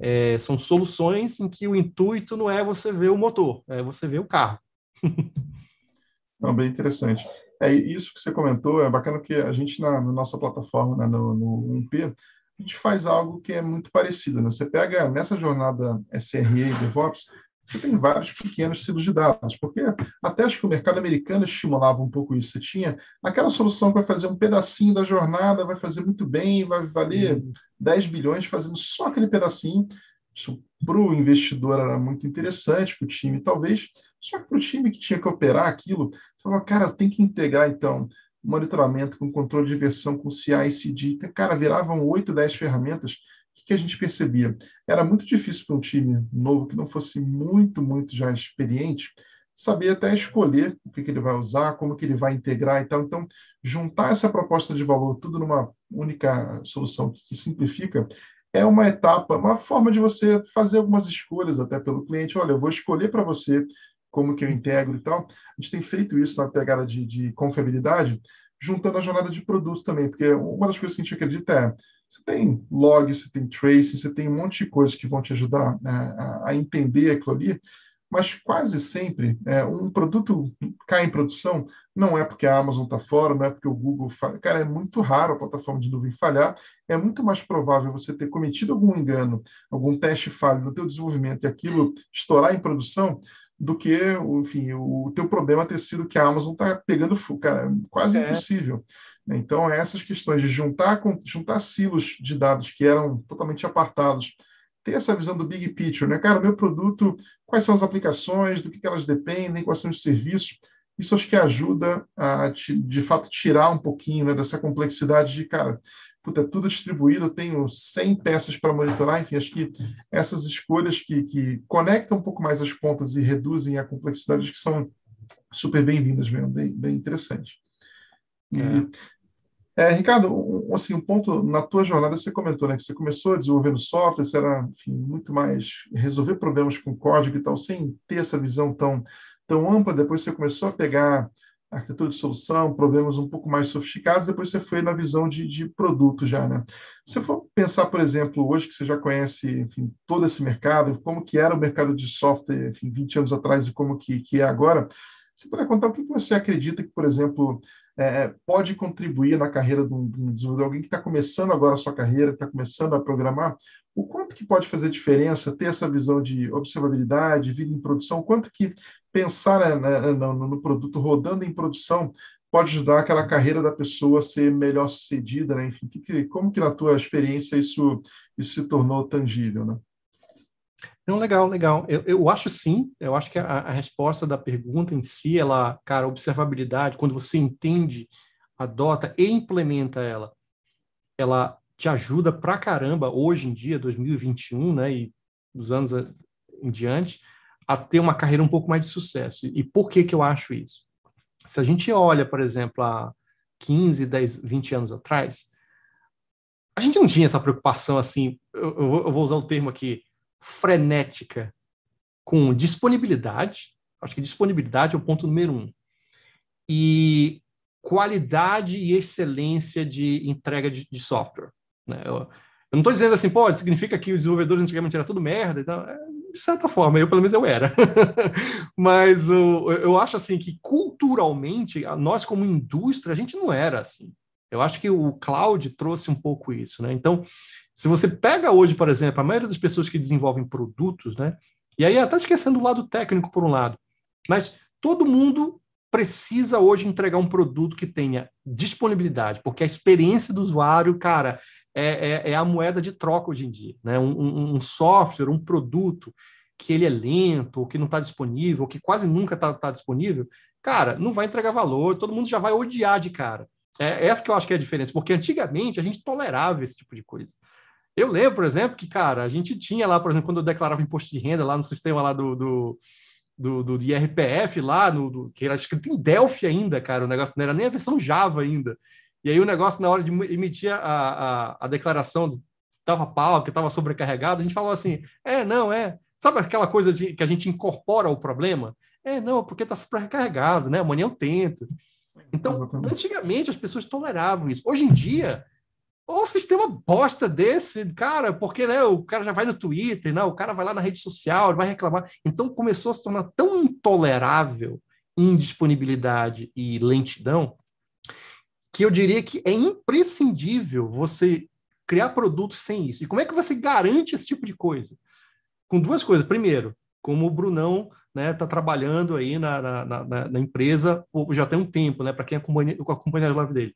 É, são soluções em que o intuito não é você ver o motor, é você ver o carro. não, bem interessante. É isso que você comentou, é bacana que a gente na, na nossa plataforma, né, no, no 1P, a gente faz algo que é muito parecido. Né? Você pega nessa jornada SRE e DevOps, você tem vários pequenos silos de dados, porque até acho que o mercado americano estimulava um pouco isso. Você tinha aquela solução que vai fazer um pedacinho da jornada, vai fazer muito bem, vai valer uhum. 10 bilhões fazendo só aquele pedacinho. Isso para o investidor era muito interessante, para o time talvez, só que para o time que tinha que operar aquilo, você falava, cara, tem que integrar então monitoramento com controle de versão com CI e CD. Cara, viravam 8, 10 ferramentas que a gente percebia? Era muito difícil para um time novo que não fosse muito, muito já experiente saber até escolher o que, que ele vai usar, como que ele vai integrar e tal. Então, juntar essa proposta de valor tudo numa única solução que, que simplifica é uma etapa, uma forma de você fazer algumas escolhas até pelo cliente. Olha, eu vou escolher para você como que eu integro e tal. A gente tem feito isso na pegada de, de confiabilidade, juntando a jornada de produto também, porque uma das coisas que a gente acredita é você tem log, você tem tracing, você tem um monte de coisas que vão te ajudar né, a, a, entender aquilo ali, mas quase sempre é, um produto cai em produção não é porque a Amazon está fora, não é porque o Google falha. Cara, é muito raro a plataforma de nuvem falhar. É muito mais provável você ter cometido algum engano, algum teste falho no teu desenvolvimento e aquilo estourar em produção do que, enfim, o teu problema ter sido que a Amazon está pegando fogo. Cara, é quase é. impossível. Então, essas questões de juntar, juntar silos de dados que eram totalmente apartados, ter essa visão do big picture, né? Cara, o meu produto, quais são as aplicações, do que, que elas dependem, quais são os serviços, isso acho que ajuda a, de fato, tirar um pouquinho né, dessa complexidade de, cara, puta, é tudo distribuído, eu tenho 100 peças para monitorar, enfim, acho que essas escolhas que, que conectam um pouco mais as pontas e reduzem a complexidade, que são super bem-vindas mesmo, bem, bem interessante. É. É, Ricardo, um, assim, um ponto na tua jornada, você comentou, né, que você começou desenvolvendo software, você era, enfim, muito mais resolver problemas com código e tal, sem ter essa visão tão, tão ampla, depois você começou a pegar arquitetura de solução, problemas um pouco mais sofisticados, depois você foi na visão de, de produto já, né? Se você for pensar, por exemplo, hoje que você já conhece, enfim, todo esse mercado, como que era o mercado de software, enfim, 20 anos atrás e como que, que é agora, você pode contar o que você acredita que, por exemplo, é, pode contribuir na carreira de um, de um desenvolvedor, alguém que está começando agora a sua carreira, está começando a programar, o quanto que pode fazer diferença ter essa visão de observabilidade, vida em produção, o quanto que pensar né, né, no, no, produto rodando em produção pode ajudar aquela carreira da pessoa a ser melhor sucedida, né? Enfim, que, como que na tua experiência isso, isso se tornou tangível, né? Não, legal, legal. Eu, eu acho sim, eu acho que a, a, resposta da pergunta em si, ela, cara, observabilidade, quando você entende, adota e implementa ela, ela te ajuda pra caramba, hoje em dia, 2021, né, e dos anos em diante, a ter uma carreira um pouco mais de sucesso. E por que que eu acho isso? Se a gente olha, por exemplo, há 15, 10, 20 anos atrás, a gente não tinha essa preocupação assim, eu, eu vou usar o termo aqui, frenética com disponibilidade, acho que disponibilidade é o ponto número um, e qualidade e excelência de entrega de, de software. Né? Eu, eu, não estou dizendo assim, pô, significa que os desenvolvedores antigamente era tudo merda e tal. É, de certa forma, eu pelo menos eu era. Mas eu, eu acho assim que culturalmente, nós como indústria, a gente não era assim. Eu acho que o cloud trouxe um pouco isso, né? Então, se você pega hoje, por exemplo, a maioria das pessoas que desenvolvem produtos, né? E aí até esquecendo o lado técnico por um lado, mas todo mundo precisa hoje entregar um produto que tenha disponibilidade, porque a experiência do usuário, cara, é, é, é a moeda de troca hoje em dia. Né? Um, um, software, um produto que ele é lento, ou que não está disponível, ou que quase nunca está tá disponível, cara, não vai entregar valor, todo mundo já vai odiar de cara. É essa que eu acho que é a diferença, porque antigamente a gente tolerava esse tipo de coisa. Eu lembro, por exemplo, que, cara, a gente tinha lá, por exemplo, quando eu declarava imposto de renda lá no sistema lá do, do do, do IRPF lá, no, do, que era escrito em Delphi ainda, cara, o negócio não era nem a versão Java ainda. E aí o negócio, na hora de emitir a, a, a declaração, estava pau, que estava sobrecarregado, a gente falou assim, é, não, é... Sabe aquela coisa de, que a gente incorpora o problema? É, não, porque está sobrecarregado, né? Amanhã eu tento. Então, Exatamente. antigamente as pessoas toleravam isso. Hoje em dia, ou sistema bosta desse, cara, porque né, o cara já vai no Twitter, né, o cara vai lá na rede social, vai reclamar. Então começou a se tornar tão intolerável indisponibilidade e lentidão que eu diria que é imprescindível você criar produtos sem isso. E como é que você garante esse tipo de coisa? Com duas coisas. Primeiro, como o Brunão está né, tá trabalhando aí na, na, na, na, empresa já tem um tempo, né? Para quem acompanha, acompanha a live dele,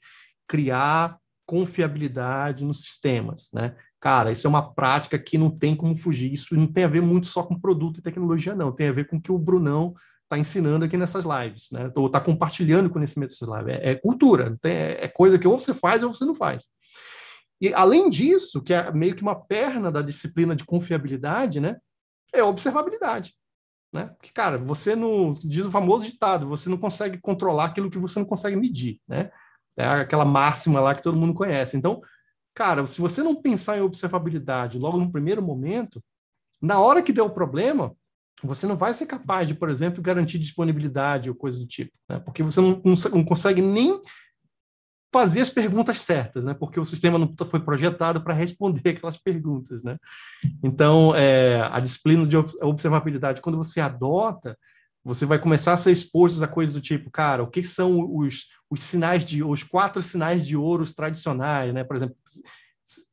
criar confiabilidade nos sistemas, né? Cara, isso é uma prática que não tem como fugir. Isso não tem a ver muito só com produto e tecnologia, não. Tem a ver com o que o Brunão está ensinando aqui nessas lives, né? Ou está compartilhando conhecimento dessas lives. É, é cultura, tem, é coisa que ou você faz ou você não faz. E além disso, que é meio que uma perna da disciplina de confiabilidade, né? É observabilidade. Né? Porque, cara, você não. Diz o famoso ditado: você não consegue controlar aquilo que você não consegue medir. Né? É aquela máxima lá que todo mundo conhece. Então, cara, se você não pensar em observabilidade logo no primeiro momento, na hora que der o problema, você não vai ser capaz de, por exemplo, garantir disponibilidade ou coisa do tipo, né? porque você não, não, consegue nem fazer as perguntas certas, né? Porque o sistema não foi projetado para responder aquelas perguntas, né? Então, é, a disciplina de observabilidade, quando você adota, você vai começar a ser exposto a coisas do tipo, cara, o que são os, os sinais de, os quatro sinais de ouro tradicionais, né? Por exemplo,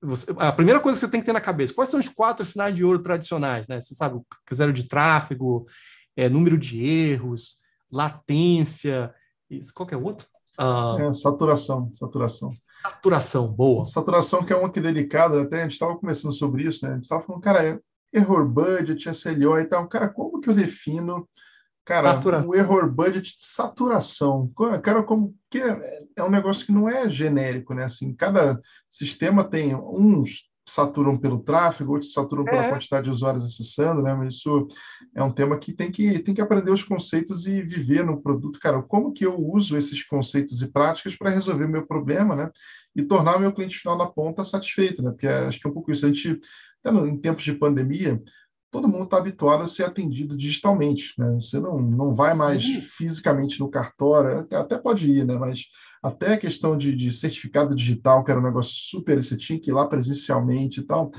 você, a primeira coisa que você tem que ter na cabeça, quais são os quatro sinais de ouro tradicionais, né? Você sabe, zero de tráfego, é, número de erros, latência, qual é o outro? Ah, é, saturação, saturação. Saturação, boa. Saturação que é uma que é delicada, até a gente estava conversando sobre isso, né? A gente estava falando, cara, error budget, SLO e tal. Cara, como que eu defino Cara, saturação. o error budget de saturação. Cara, como que é, é, um negócio que não é genérico, né? Assim, cada sistema tem uns saturam pelo tráfego, outros saturam pela é. quantidade de usuários acessando, né? Mas isso é um tema que tem que tem que aprender os conceitos e viver no produto, cara. Como que eu uso esses conceitos e práticas para resolver o meu problema, né? E tornar o meu cliente final na ponta satisfeito, né? Porque acho que é um pouco isso. A gente, até no, em tempos de pandemia, todo mundo está habituado a ser atendido digitalmente, né? Você não, não vai Sim. mais fisicamente no cartório, até pode ir, né? Mas até a questão de, de, certificado digital, que era um negócio super, você tinha que ir lá presencialmente e tal,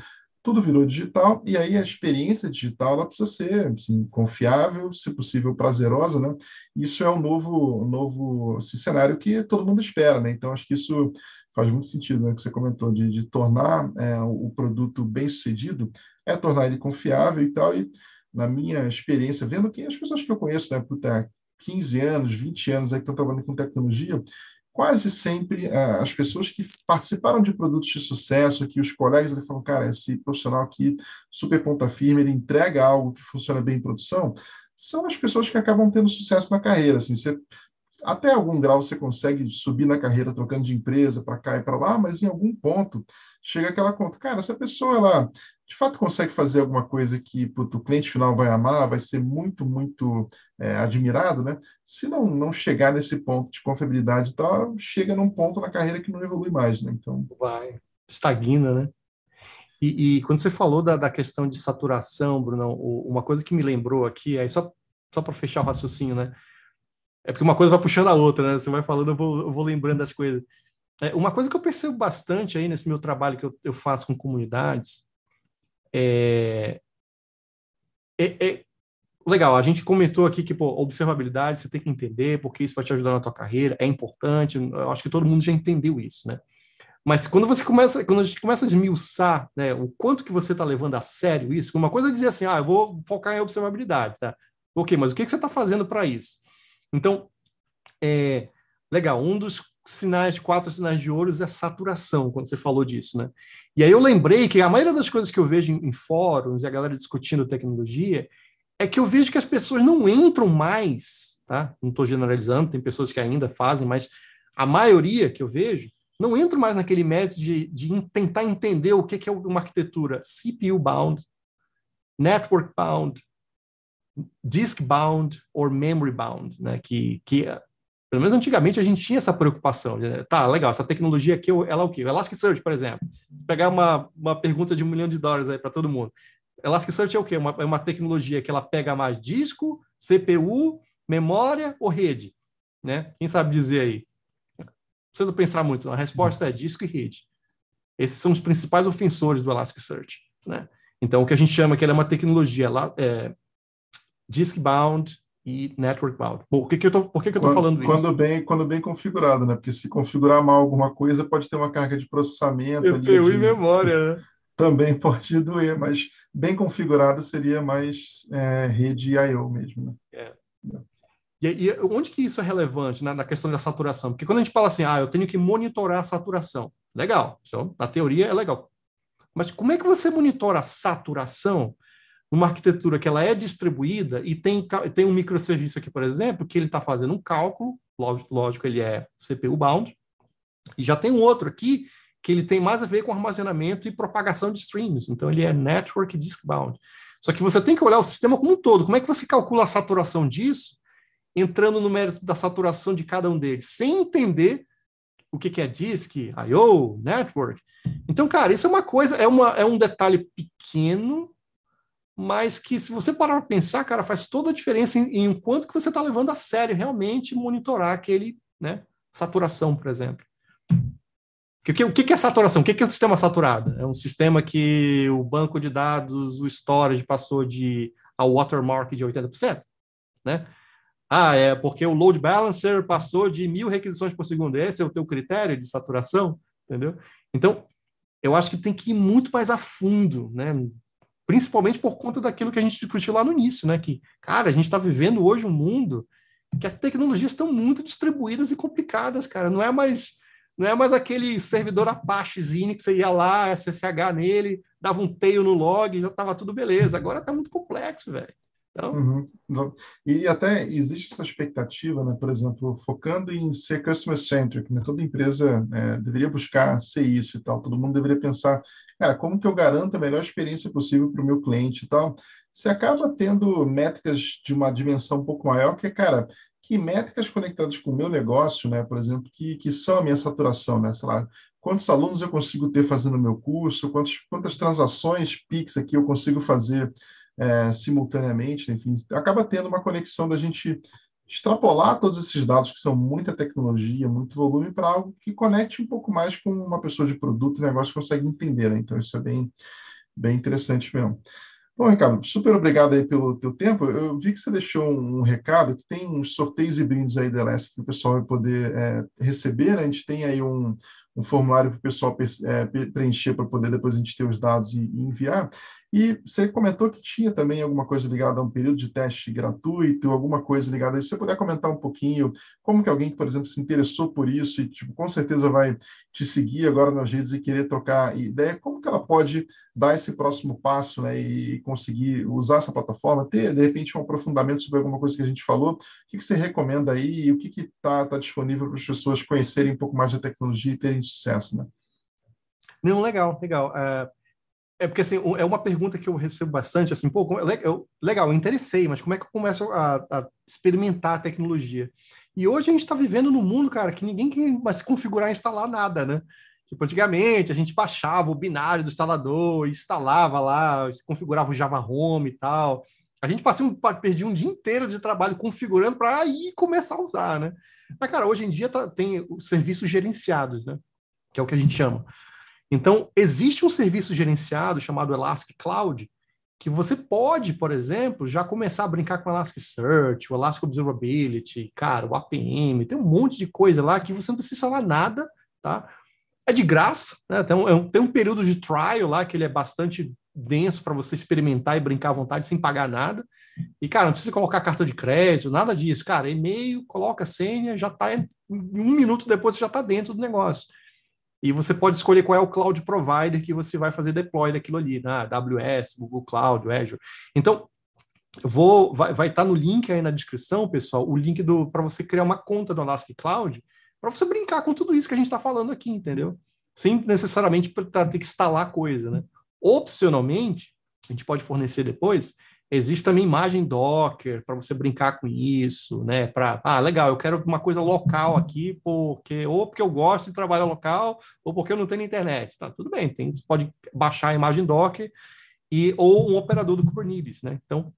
tudo virou digital, e aí a experiência digital ela precisa ser assim, confiável, se possível prazerosa, né? Isso é um novo, um novo assim, cenário que todo mundo espera, né? Então acho que isso faz muito sentido, né? Que você comentou de, de tornar é, o produto bem sucedido, é tornar ele confiável e tal. E na minha experiência, vendo que as pessoas que eu conheço, né, puta, 15 anos, 20 anos aí que estão trabalhando com tecnologia, quase sempre uh, as pessoas que participaram de produtos de sucesso, que os colegas ele falam, cara, esse profissional aqui, super ponta firme, ele entrega algo que funciona bem em produção, são as pessoas que acabam tendo sucesso na carreira. Assim, você até algum grau você consegue subir na carreira trocando de empresa para cá e para lá, mas em algum ponto chega aquela conta, cara, essa pessoa ela de fato consegue fazer alguma coisa que puto, o cliente final vai amar, vai ser muito, muito é, admirado, né? Se não, não chegar nesse ponto de confiabilidade e tal, chega num ponto na carreira que não evolui mais, né? Então vai estagna, né? E, e quando você falou da, da, questão de saturação, Bruno, uma coisa que me lembrou aqui, aí só, só para fechar o raciocínio, né? É porque uma coisa vai puxando a outra, né? Você vai falando, eu vou, eu vou lembrando das coisas. É, uma coisa que eu percebo bastante aí nesse meu trabalho que eu, eu faço com comunidades é, é, é, legal. A gente comentou aqui que pô, observabilidade você tem que entender porque isso vai te ajudar na tua carreira, é importante. Eu acho que todo mundo já entendeu isso, né? Mas quando você começa, quando a gente começa a desmiuçar, né, o quanto que você está levando a sério isso, uma coisa é dizer assim, ah, eu vou focar em observabilidade, tá? Ok, mas o que, que você está fazendo para isso? Então, é, legal, um dos sinais, quatro sinais de ouro é saturação, quando você falou disso, né? E aí eu lembrei que a maioria das coisas que eu vejo em, em fóruns e a galera discutindo tecnologia é que eu vejo que as pessoas não entram mais, tá? Não estou generalizando, tem pessoas que ainda fazem, mas a maioria que eu vejo não entram mais naquele método de, de tentar entender o que, é uma arquitetura CPU-bound, network-bound, disk-bound ou memory-bound, né? Que, que pelo menos antigamente a gente tinha essa preocupação. De, tá, legal, essa tecnologia aqui, ela é o quê? O Elasticsearch, por exemplo. Pegar uma, uma pergunta de um milhão de dólares aí para todo mundo. Elasticsearch é o quê? Uma, é uma tecnologia que ela pega mais disco, CPU, memória ou rede? Né? Quem sabe dizer aí? Não precisa pensar muito, a resposta é disco e rede. Esses são os principais ofensores do Elasticsearch. Né? Então, o que a gente chama que ela é uma tecnologia é, disk-bound, e network bound. Bom, o que que eu tô, por que, que eu estou falando isso? Quando bem, quando bem configurado, né? Porque se configurar mal alguma coisa, pode ter uma carga de processamento. CPU e memória, né? Também pode doer, mas bem configurado seria mais é, rede I/O mesmo, né? É. E, e, onde que isso é relevante na, na, questão da saturação? Porque quando a gente fala assim, ah, eu tenho que monitorar a saturação, legal, isso, na teoria é legal. Mas como é que você monitora a saturação uma arquitetura que ela é distribuída e tem, tem um microserviço aqui, por exemplo, que ele está fazendo um cálculo, lógico, ele é CPU bound, e já tem um outro aqui que ele tem mais a ver com armazenamento e propagação de streams, então ele é network disk bound. Só que você tem que olhar o sistema como um todo. Como é que você calcula a saturação disso, entrando no mérito da saturação de cada um deles, sem entender o que, que é disk, I/O, network. Então, cara, isso é uma coisa, é, uma, é um detalhe pequeno mas que se você parar para pensar, cara, faz toda a diferença em, em quanto que você está levando a sério realmente monitorar aquele, né, saturação, por exemplo. O que, o que é saturação? O que é um sistema saturado? É um sistema que o banco de dados, o storage passou de ao watermark de 80%, né? Ah, é porque o load balancer passou de mil requisições por segundo. Esse é o teu critério de saturação, entendeu? Então, eu acho que tem que ir muito mais a fundo, né? Principalmente por conta daquilo que a gente discutiu lá no início, né? Que, cara, a gente está vivendo hoje um mundo que as tecnologias estão muito distribuídas e complicadas, cara. Não é mais não é mais aquele servidor Apachezinho que você ia lá, SSH nele, dava um tail no log e já estava tudo beleza. Agora está muito complexo, velho. Então... Uhum. E até existe essa expectativa, né? por exemplo, focando em ser customer-centric, né? toda empresa é, deveria buscar ser isso e tal, todo mundo deveria pensar, cara, como que eu garanto a melhor experiência possível para o meu cliente e tal. Você acaba tendo métricas de uma dimensão um pouco maior, que é, cara, que métricas conectadas com o meu negócio, né, por exemplo, que, que são a minha saturação, né, sei lá, quantos alunos eu consigo ter fazendo o meu curso, quantos, quantas transações PIX aqui eu consigo fazer é, simultaneamente, enfim, acaba tendo uma conexão da gente extrapolar todos esses dados que são muita tecnologia, muito volume, para algo que conecte um pouco mais com uma pessoa de produto e negócio consegue entender, né? Então, isso é bem, bem interessante mesmo. Bom, Ricardo, super obrigado aí pelo teu tempo. Eu vi que você deixou um, um recado que tem uns sorteios e brindes aí da LS que o pessoal vai poder é, receber. Né? A gente tem aí um, um formulário para o pessoal é, preencher para poder depois a gente ter os dados e, e enviar. E você comentou que tinha também alguma coisa ligada a um período de teste gratuito, alguma coisa ligada a isso. Se você puder comentar um pouquinho como que alguém, por exemplo, se interessou por isso e tipo, com certeza vai te seguir agora nas redes e querer trocar ideia, como que ela pode dar esse próximo passo né, e conseguir usar essa plataforma, ter, de repente, um aprofundamento sobre alguma coisa que a gente falou, o que, que você recomenda aí e o que está tá disponível para as pessoas conhecerem um pouco mais da tecnologia e terem sucesso, né? Não, legal, legal. Uh, é porque, assim, é uma pergunta que eu recebo bastante, assim, pô, eu, legal, eu interessei, mas como é que eu começo a, a experimentar a tecnologia? E hoje a gente está vivendo num mundo, cara, que ninguém quer mais configurar e instalar nada, né? Tipo, antigamente a gente baixava o binário do instalador, instalava lá, configurava o Java Home e tal. A gente passou, perdia um dia inteiro de trabalho configurando para aí começar a usar, né? Mas, cara, hoje em dia tá, tem os serviços gerenciados, né? Que é o que a gente chama. Então, existe um serviço gerenciado chamado Elastic Cloud, que você pode, por exemplo, já começar a brincar com o Elasticsearch, o Elastic Observability, cara, o APM, tem um monte de coisa lá que você não precisa instalar nada, tá? É de graça, né? Tem um, tem um período de trial lá que ele é bastante denso para você experimentar e brincar à vontade sem pagar nada. E, cara, não precisa colocar carta de crédito, nada disso. Cara, e-mail, coloca senha, já está um minuto depois você já está dentro do negócio. E você pode escolher qual é o cloud provider que você vai fazer deploy daquilo ali, né? AWS, Google Cloud, Azure. Então, vou, vai estar tá no link aí na descrição, pessoal, o link do para você criar uma conta do Elastic Cloud, para você brincar com tudo isso que a gente está falando aqui, entendeu? Sem necessariamente ter que instalar coisa, né? Opcionalmente, a gente pode fornecer depois, existe também imagem Docker para você brincar com isso, né? Para, ah, legal, eu quero uma coisa local aqui, porque ou porque eu gosto de trabalhar local, ou porque eu não tenho internet, tá? Tudo bem, tem, você pode baixar a imagem Docker e ou um operador do Kubernetes, né? Então,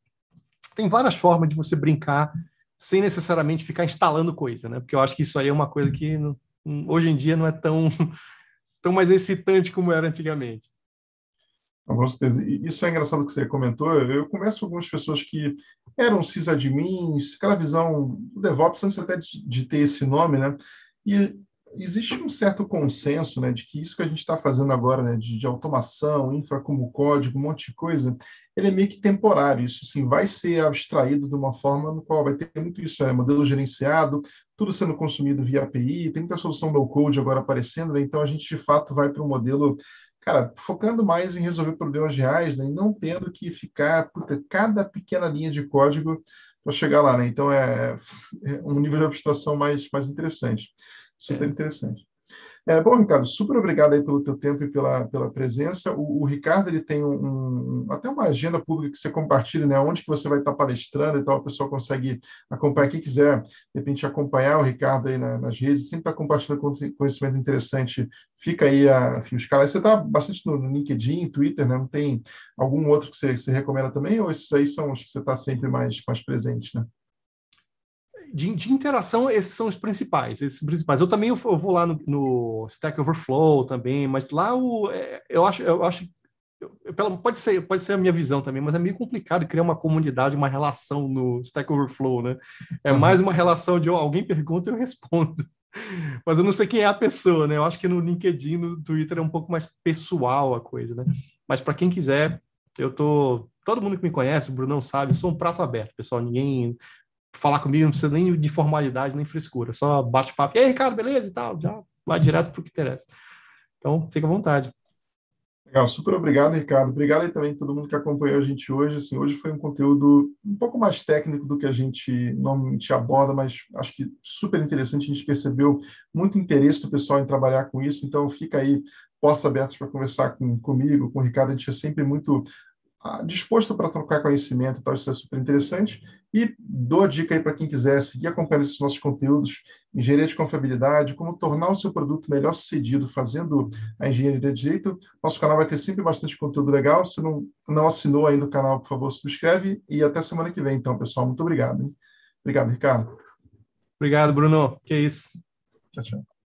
tem várias formas de você brincar sem necessariamente ficar instalando coisa, né? Porque eu acho que isso aí é uma coisa que hoje em dia não é tão tão mais excitante como era antigamente. Com certeza. Isso é engraçado que você comentou. Eu converso com algumas pessoas que eram sysadmins, aquela visão do DevOps, antes até de, de ter esse nome, né? E existe um certo consenso, né, de que isso que a gente está fazendo agora, né, de, de, automação, infra como código, um monte de coisa, ele é meio que temporário. Isso, sim, vai ser abstraído de uma forma no qual vai ter muito isso, é modelo gerenciado, tudo sendo consumido via API, tem muita solução low code agora aparecendo, né? então a gente de fato vai para um modelo cara, focando mais em resolver problemas reais, né, e não tendo que ficar, puta, cada pequena linha de código para chegar lá, né? Então é, é, um nível de abstração mais, mais interessante, super é. interessante. É, bom, Ricardo, super obrigado aí pelo teu tempo e pela, pela presença. O, o Ricardo ele tem um, um, até uma agenda pública que você compartilha, né? Onde que você vai estar palestrando e tal, o pessoal consegue acompanhar. Quem quiser, de repente, acompanhar o Ricardo aí na, nas redes, sempre está compartilhando conhecimento interessante. Fica aí a, enfim, os canais. Você está bastante no, no, LinkedIn, Twitter, né? Não tem algum outro que você, que você recomenda também? Ou esses aí são os que você está sempre mais, mais presente, né? De, de, interação, esses são os principais. Esses principais. Eu também eu, vou lá no, no, Stack Overflow também, mas lá o, é, eu acho, eu acho pode ser, pode ser a minha visão também, mas é meio complicado criar uma comunidade, uma relação no Stack Overflow, né? É uhum. mais uma relação de oh, alguém pergunta e eu respondo. Mas eu não sei quem é a pessoa, né? Eu acho que no LinkedIn, no Twitter é um pouco mais pessoal a coisa, né? Mas para quem quiser, eu tô. Todo mundo que me conhece, o Brunão sabe, eu sou um prato aberto, pessoal. Ninguém falar comigo, não precisa nem de formalidade, nem frescura, só bate papo. E aí, Ricardo, beleza e tal, já vai direto para o que interessa. Então, fica à vontade. Legal, super obrigado, Ricardo. Obrigado aí também a todo mundo que acompanhou a gente hoje. Assim, hoje foi um conteúdo um pouco mais técnico do que a gente normalmente aborda, mas acho que super interessante. A gente percebeu muito interesse do pessoal em trabalhar com isso, então fica aí portas abertas para conversar com, comigo, com o Ricardo. A gente é sempre muito disposto para trocar conhecimento, tal, isso é super interessante. E dou a dica aí para quem quiser seguir acompanhando esses nossos conteúdos, engenharia de confiabilidade, como tornar o seu produto melhor sucedido fazendo a engenharia de direito. Nosso canal vai ter sempre bastante conteúdo legal. Se não, não assinou ainda o canal, por favor, subscreve e até semana que vem, então, pessoal. Muito obrigado. Hein? Obrigado, Ricardo. Obrigado, Bruno. Que isso. Tchau, tchau.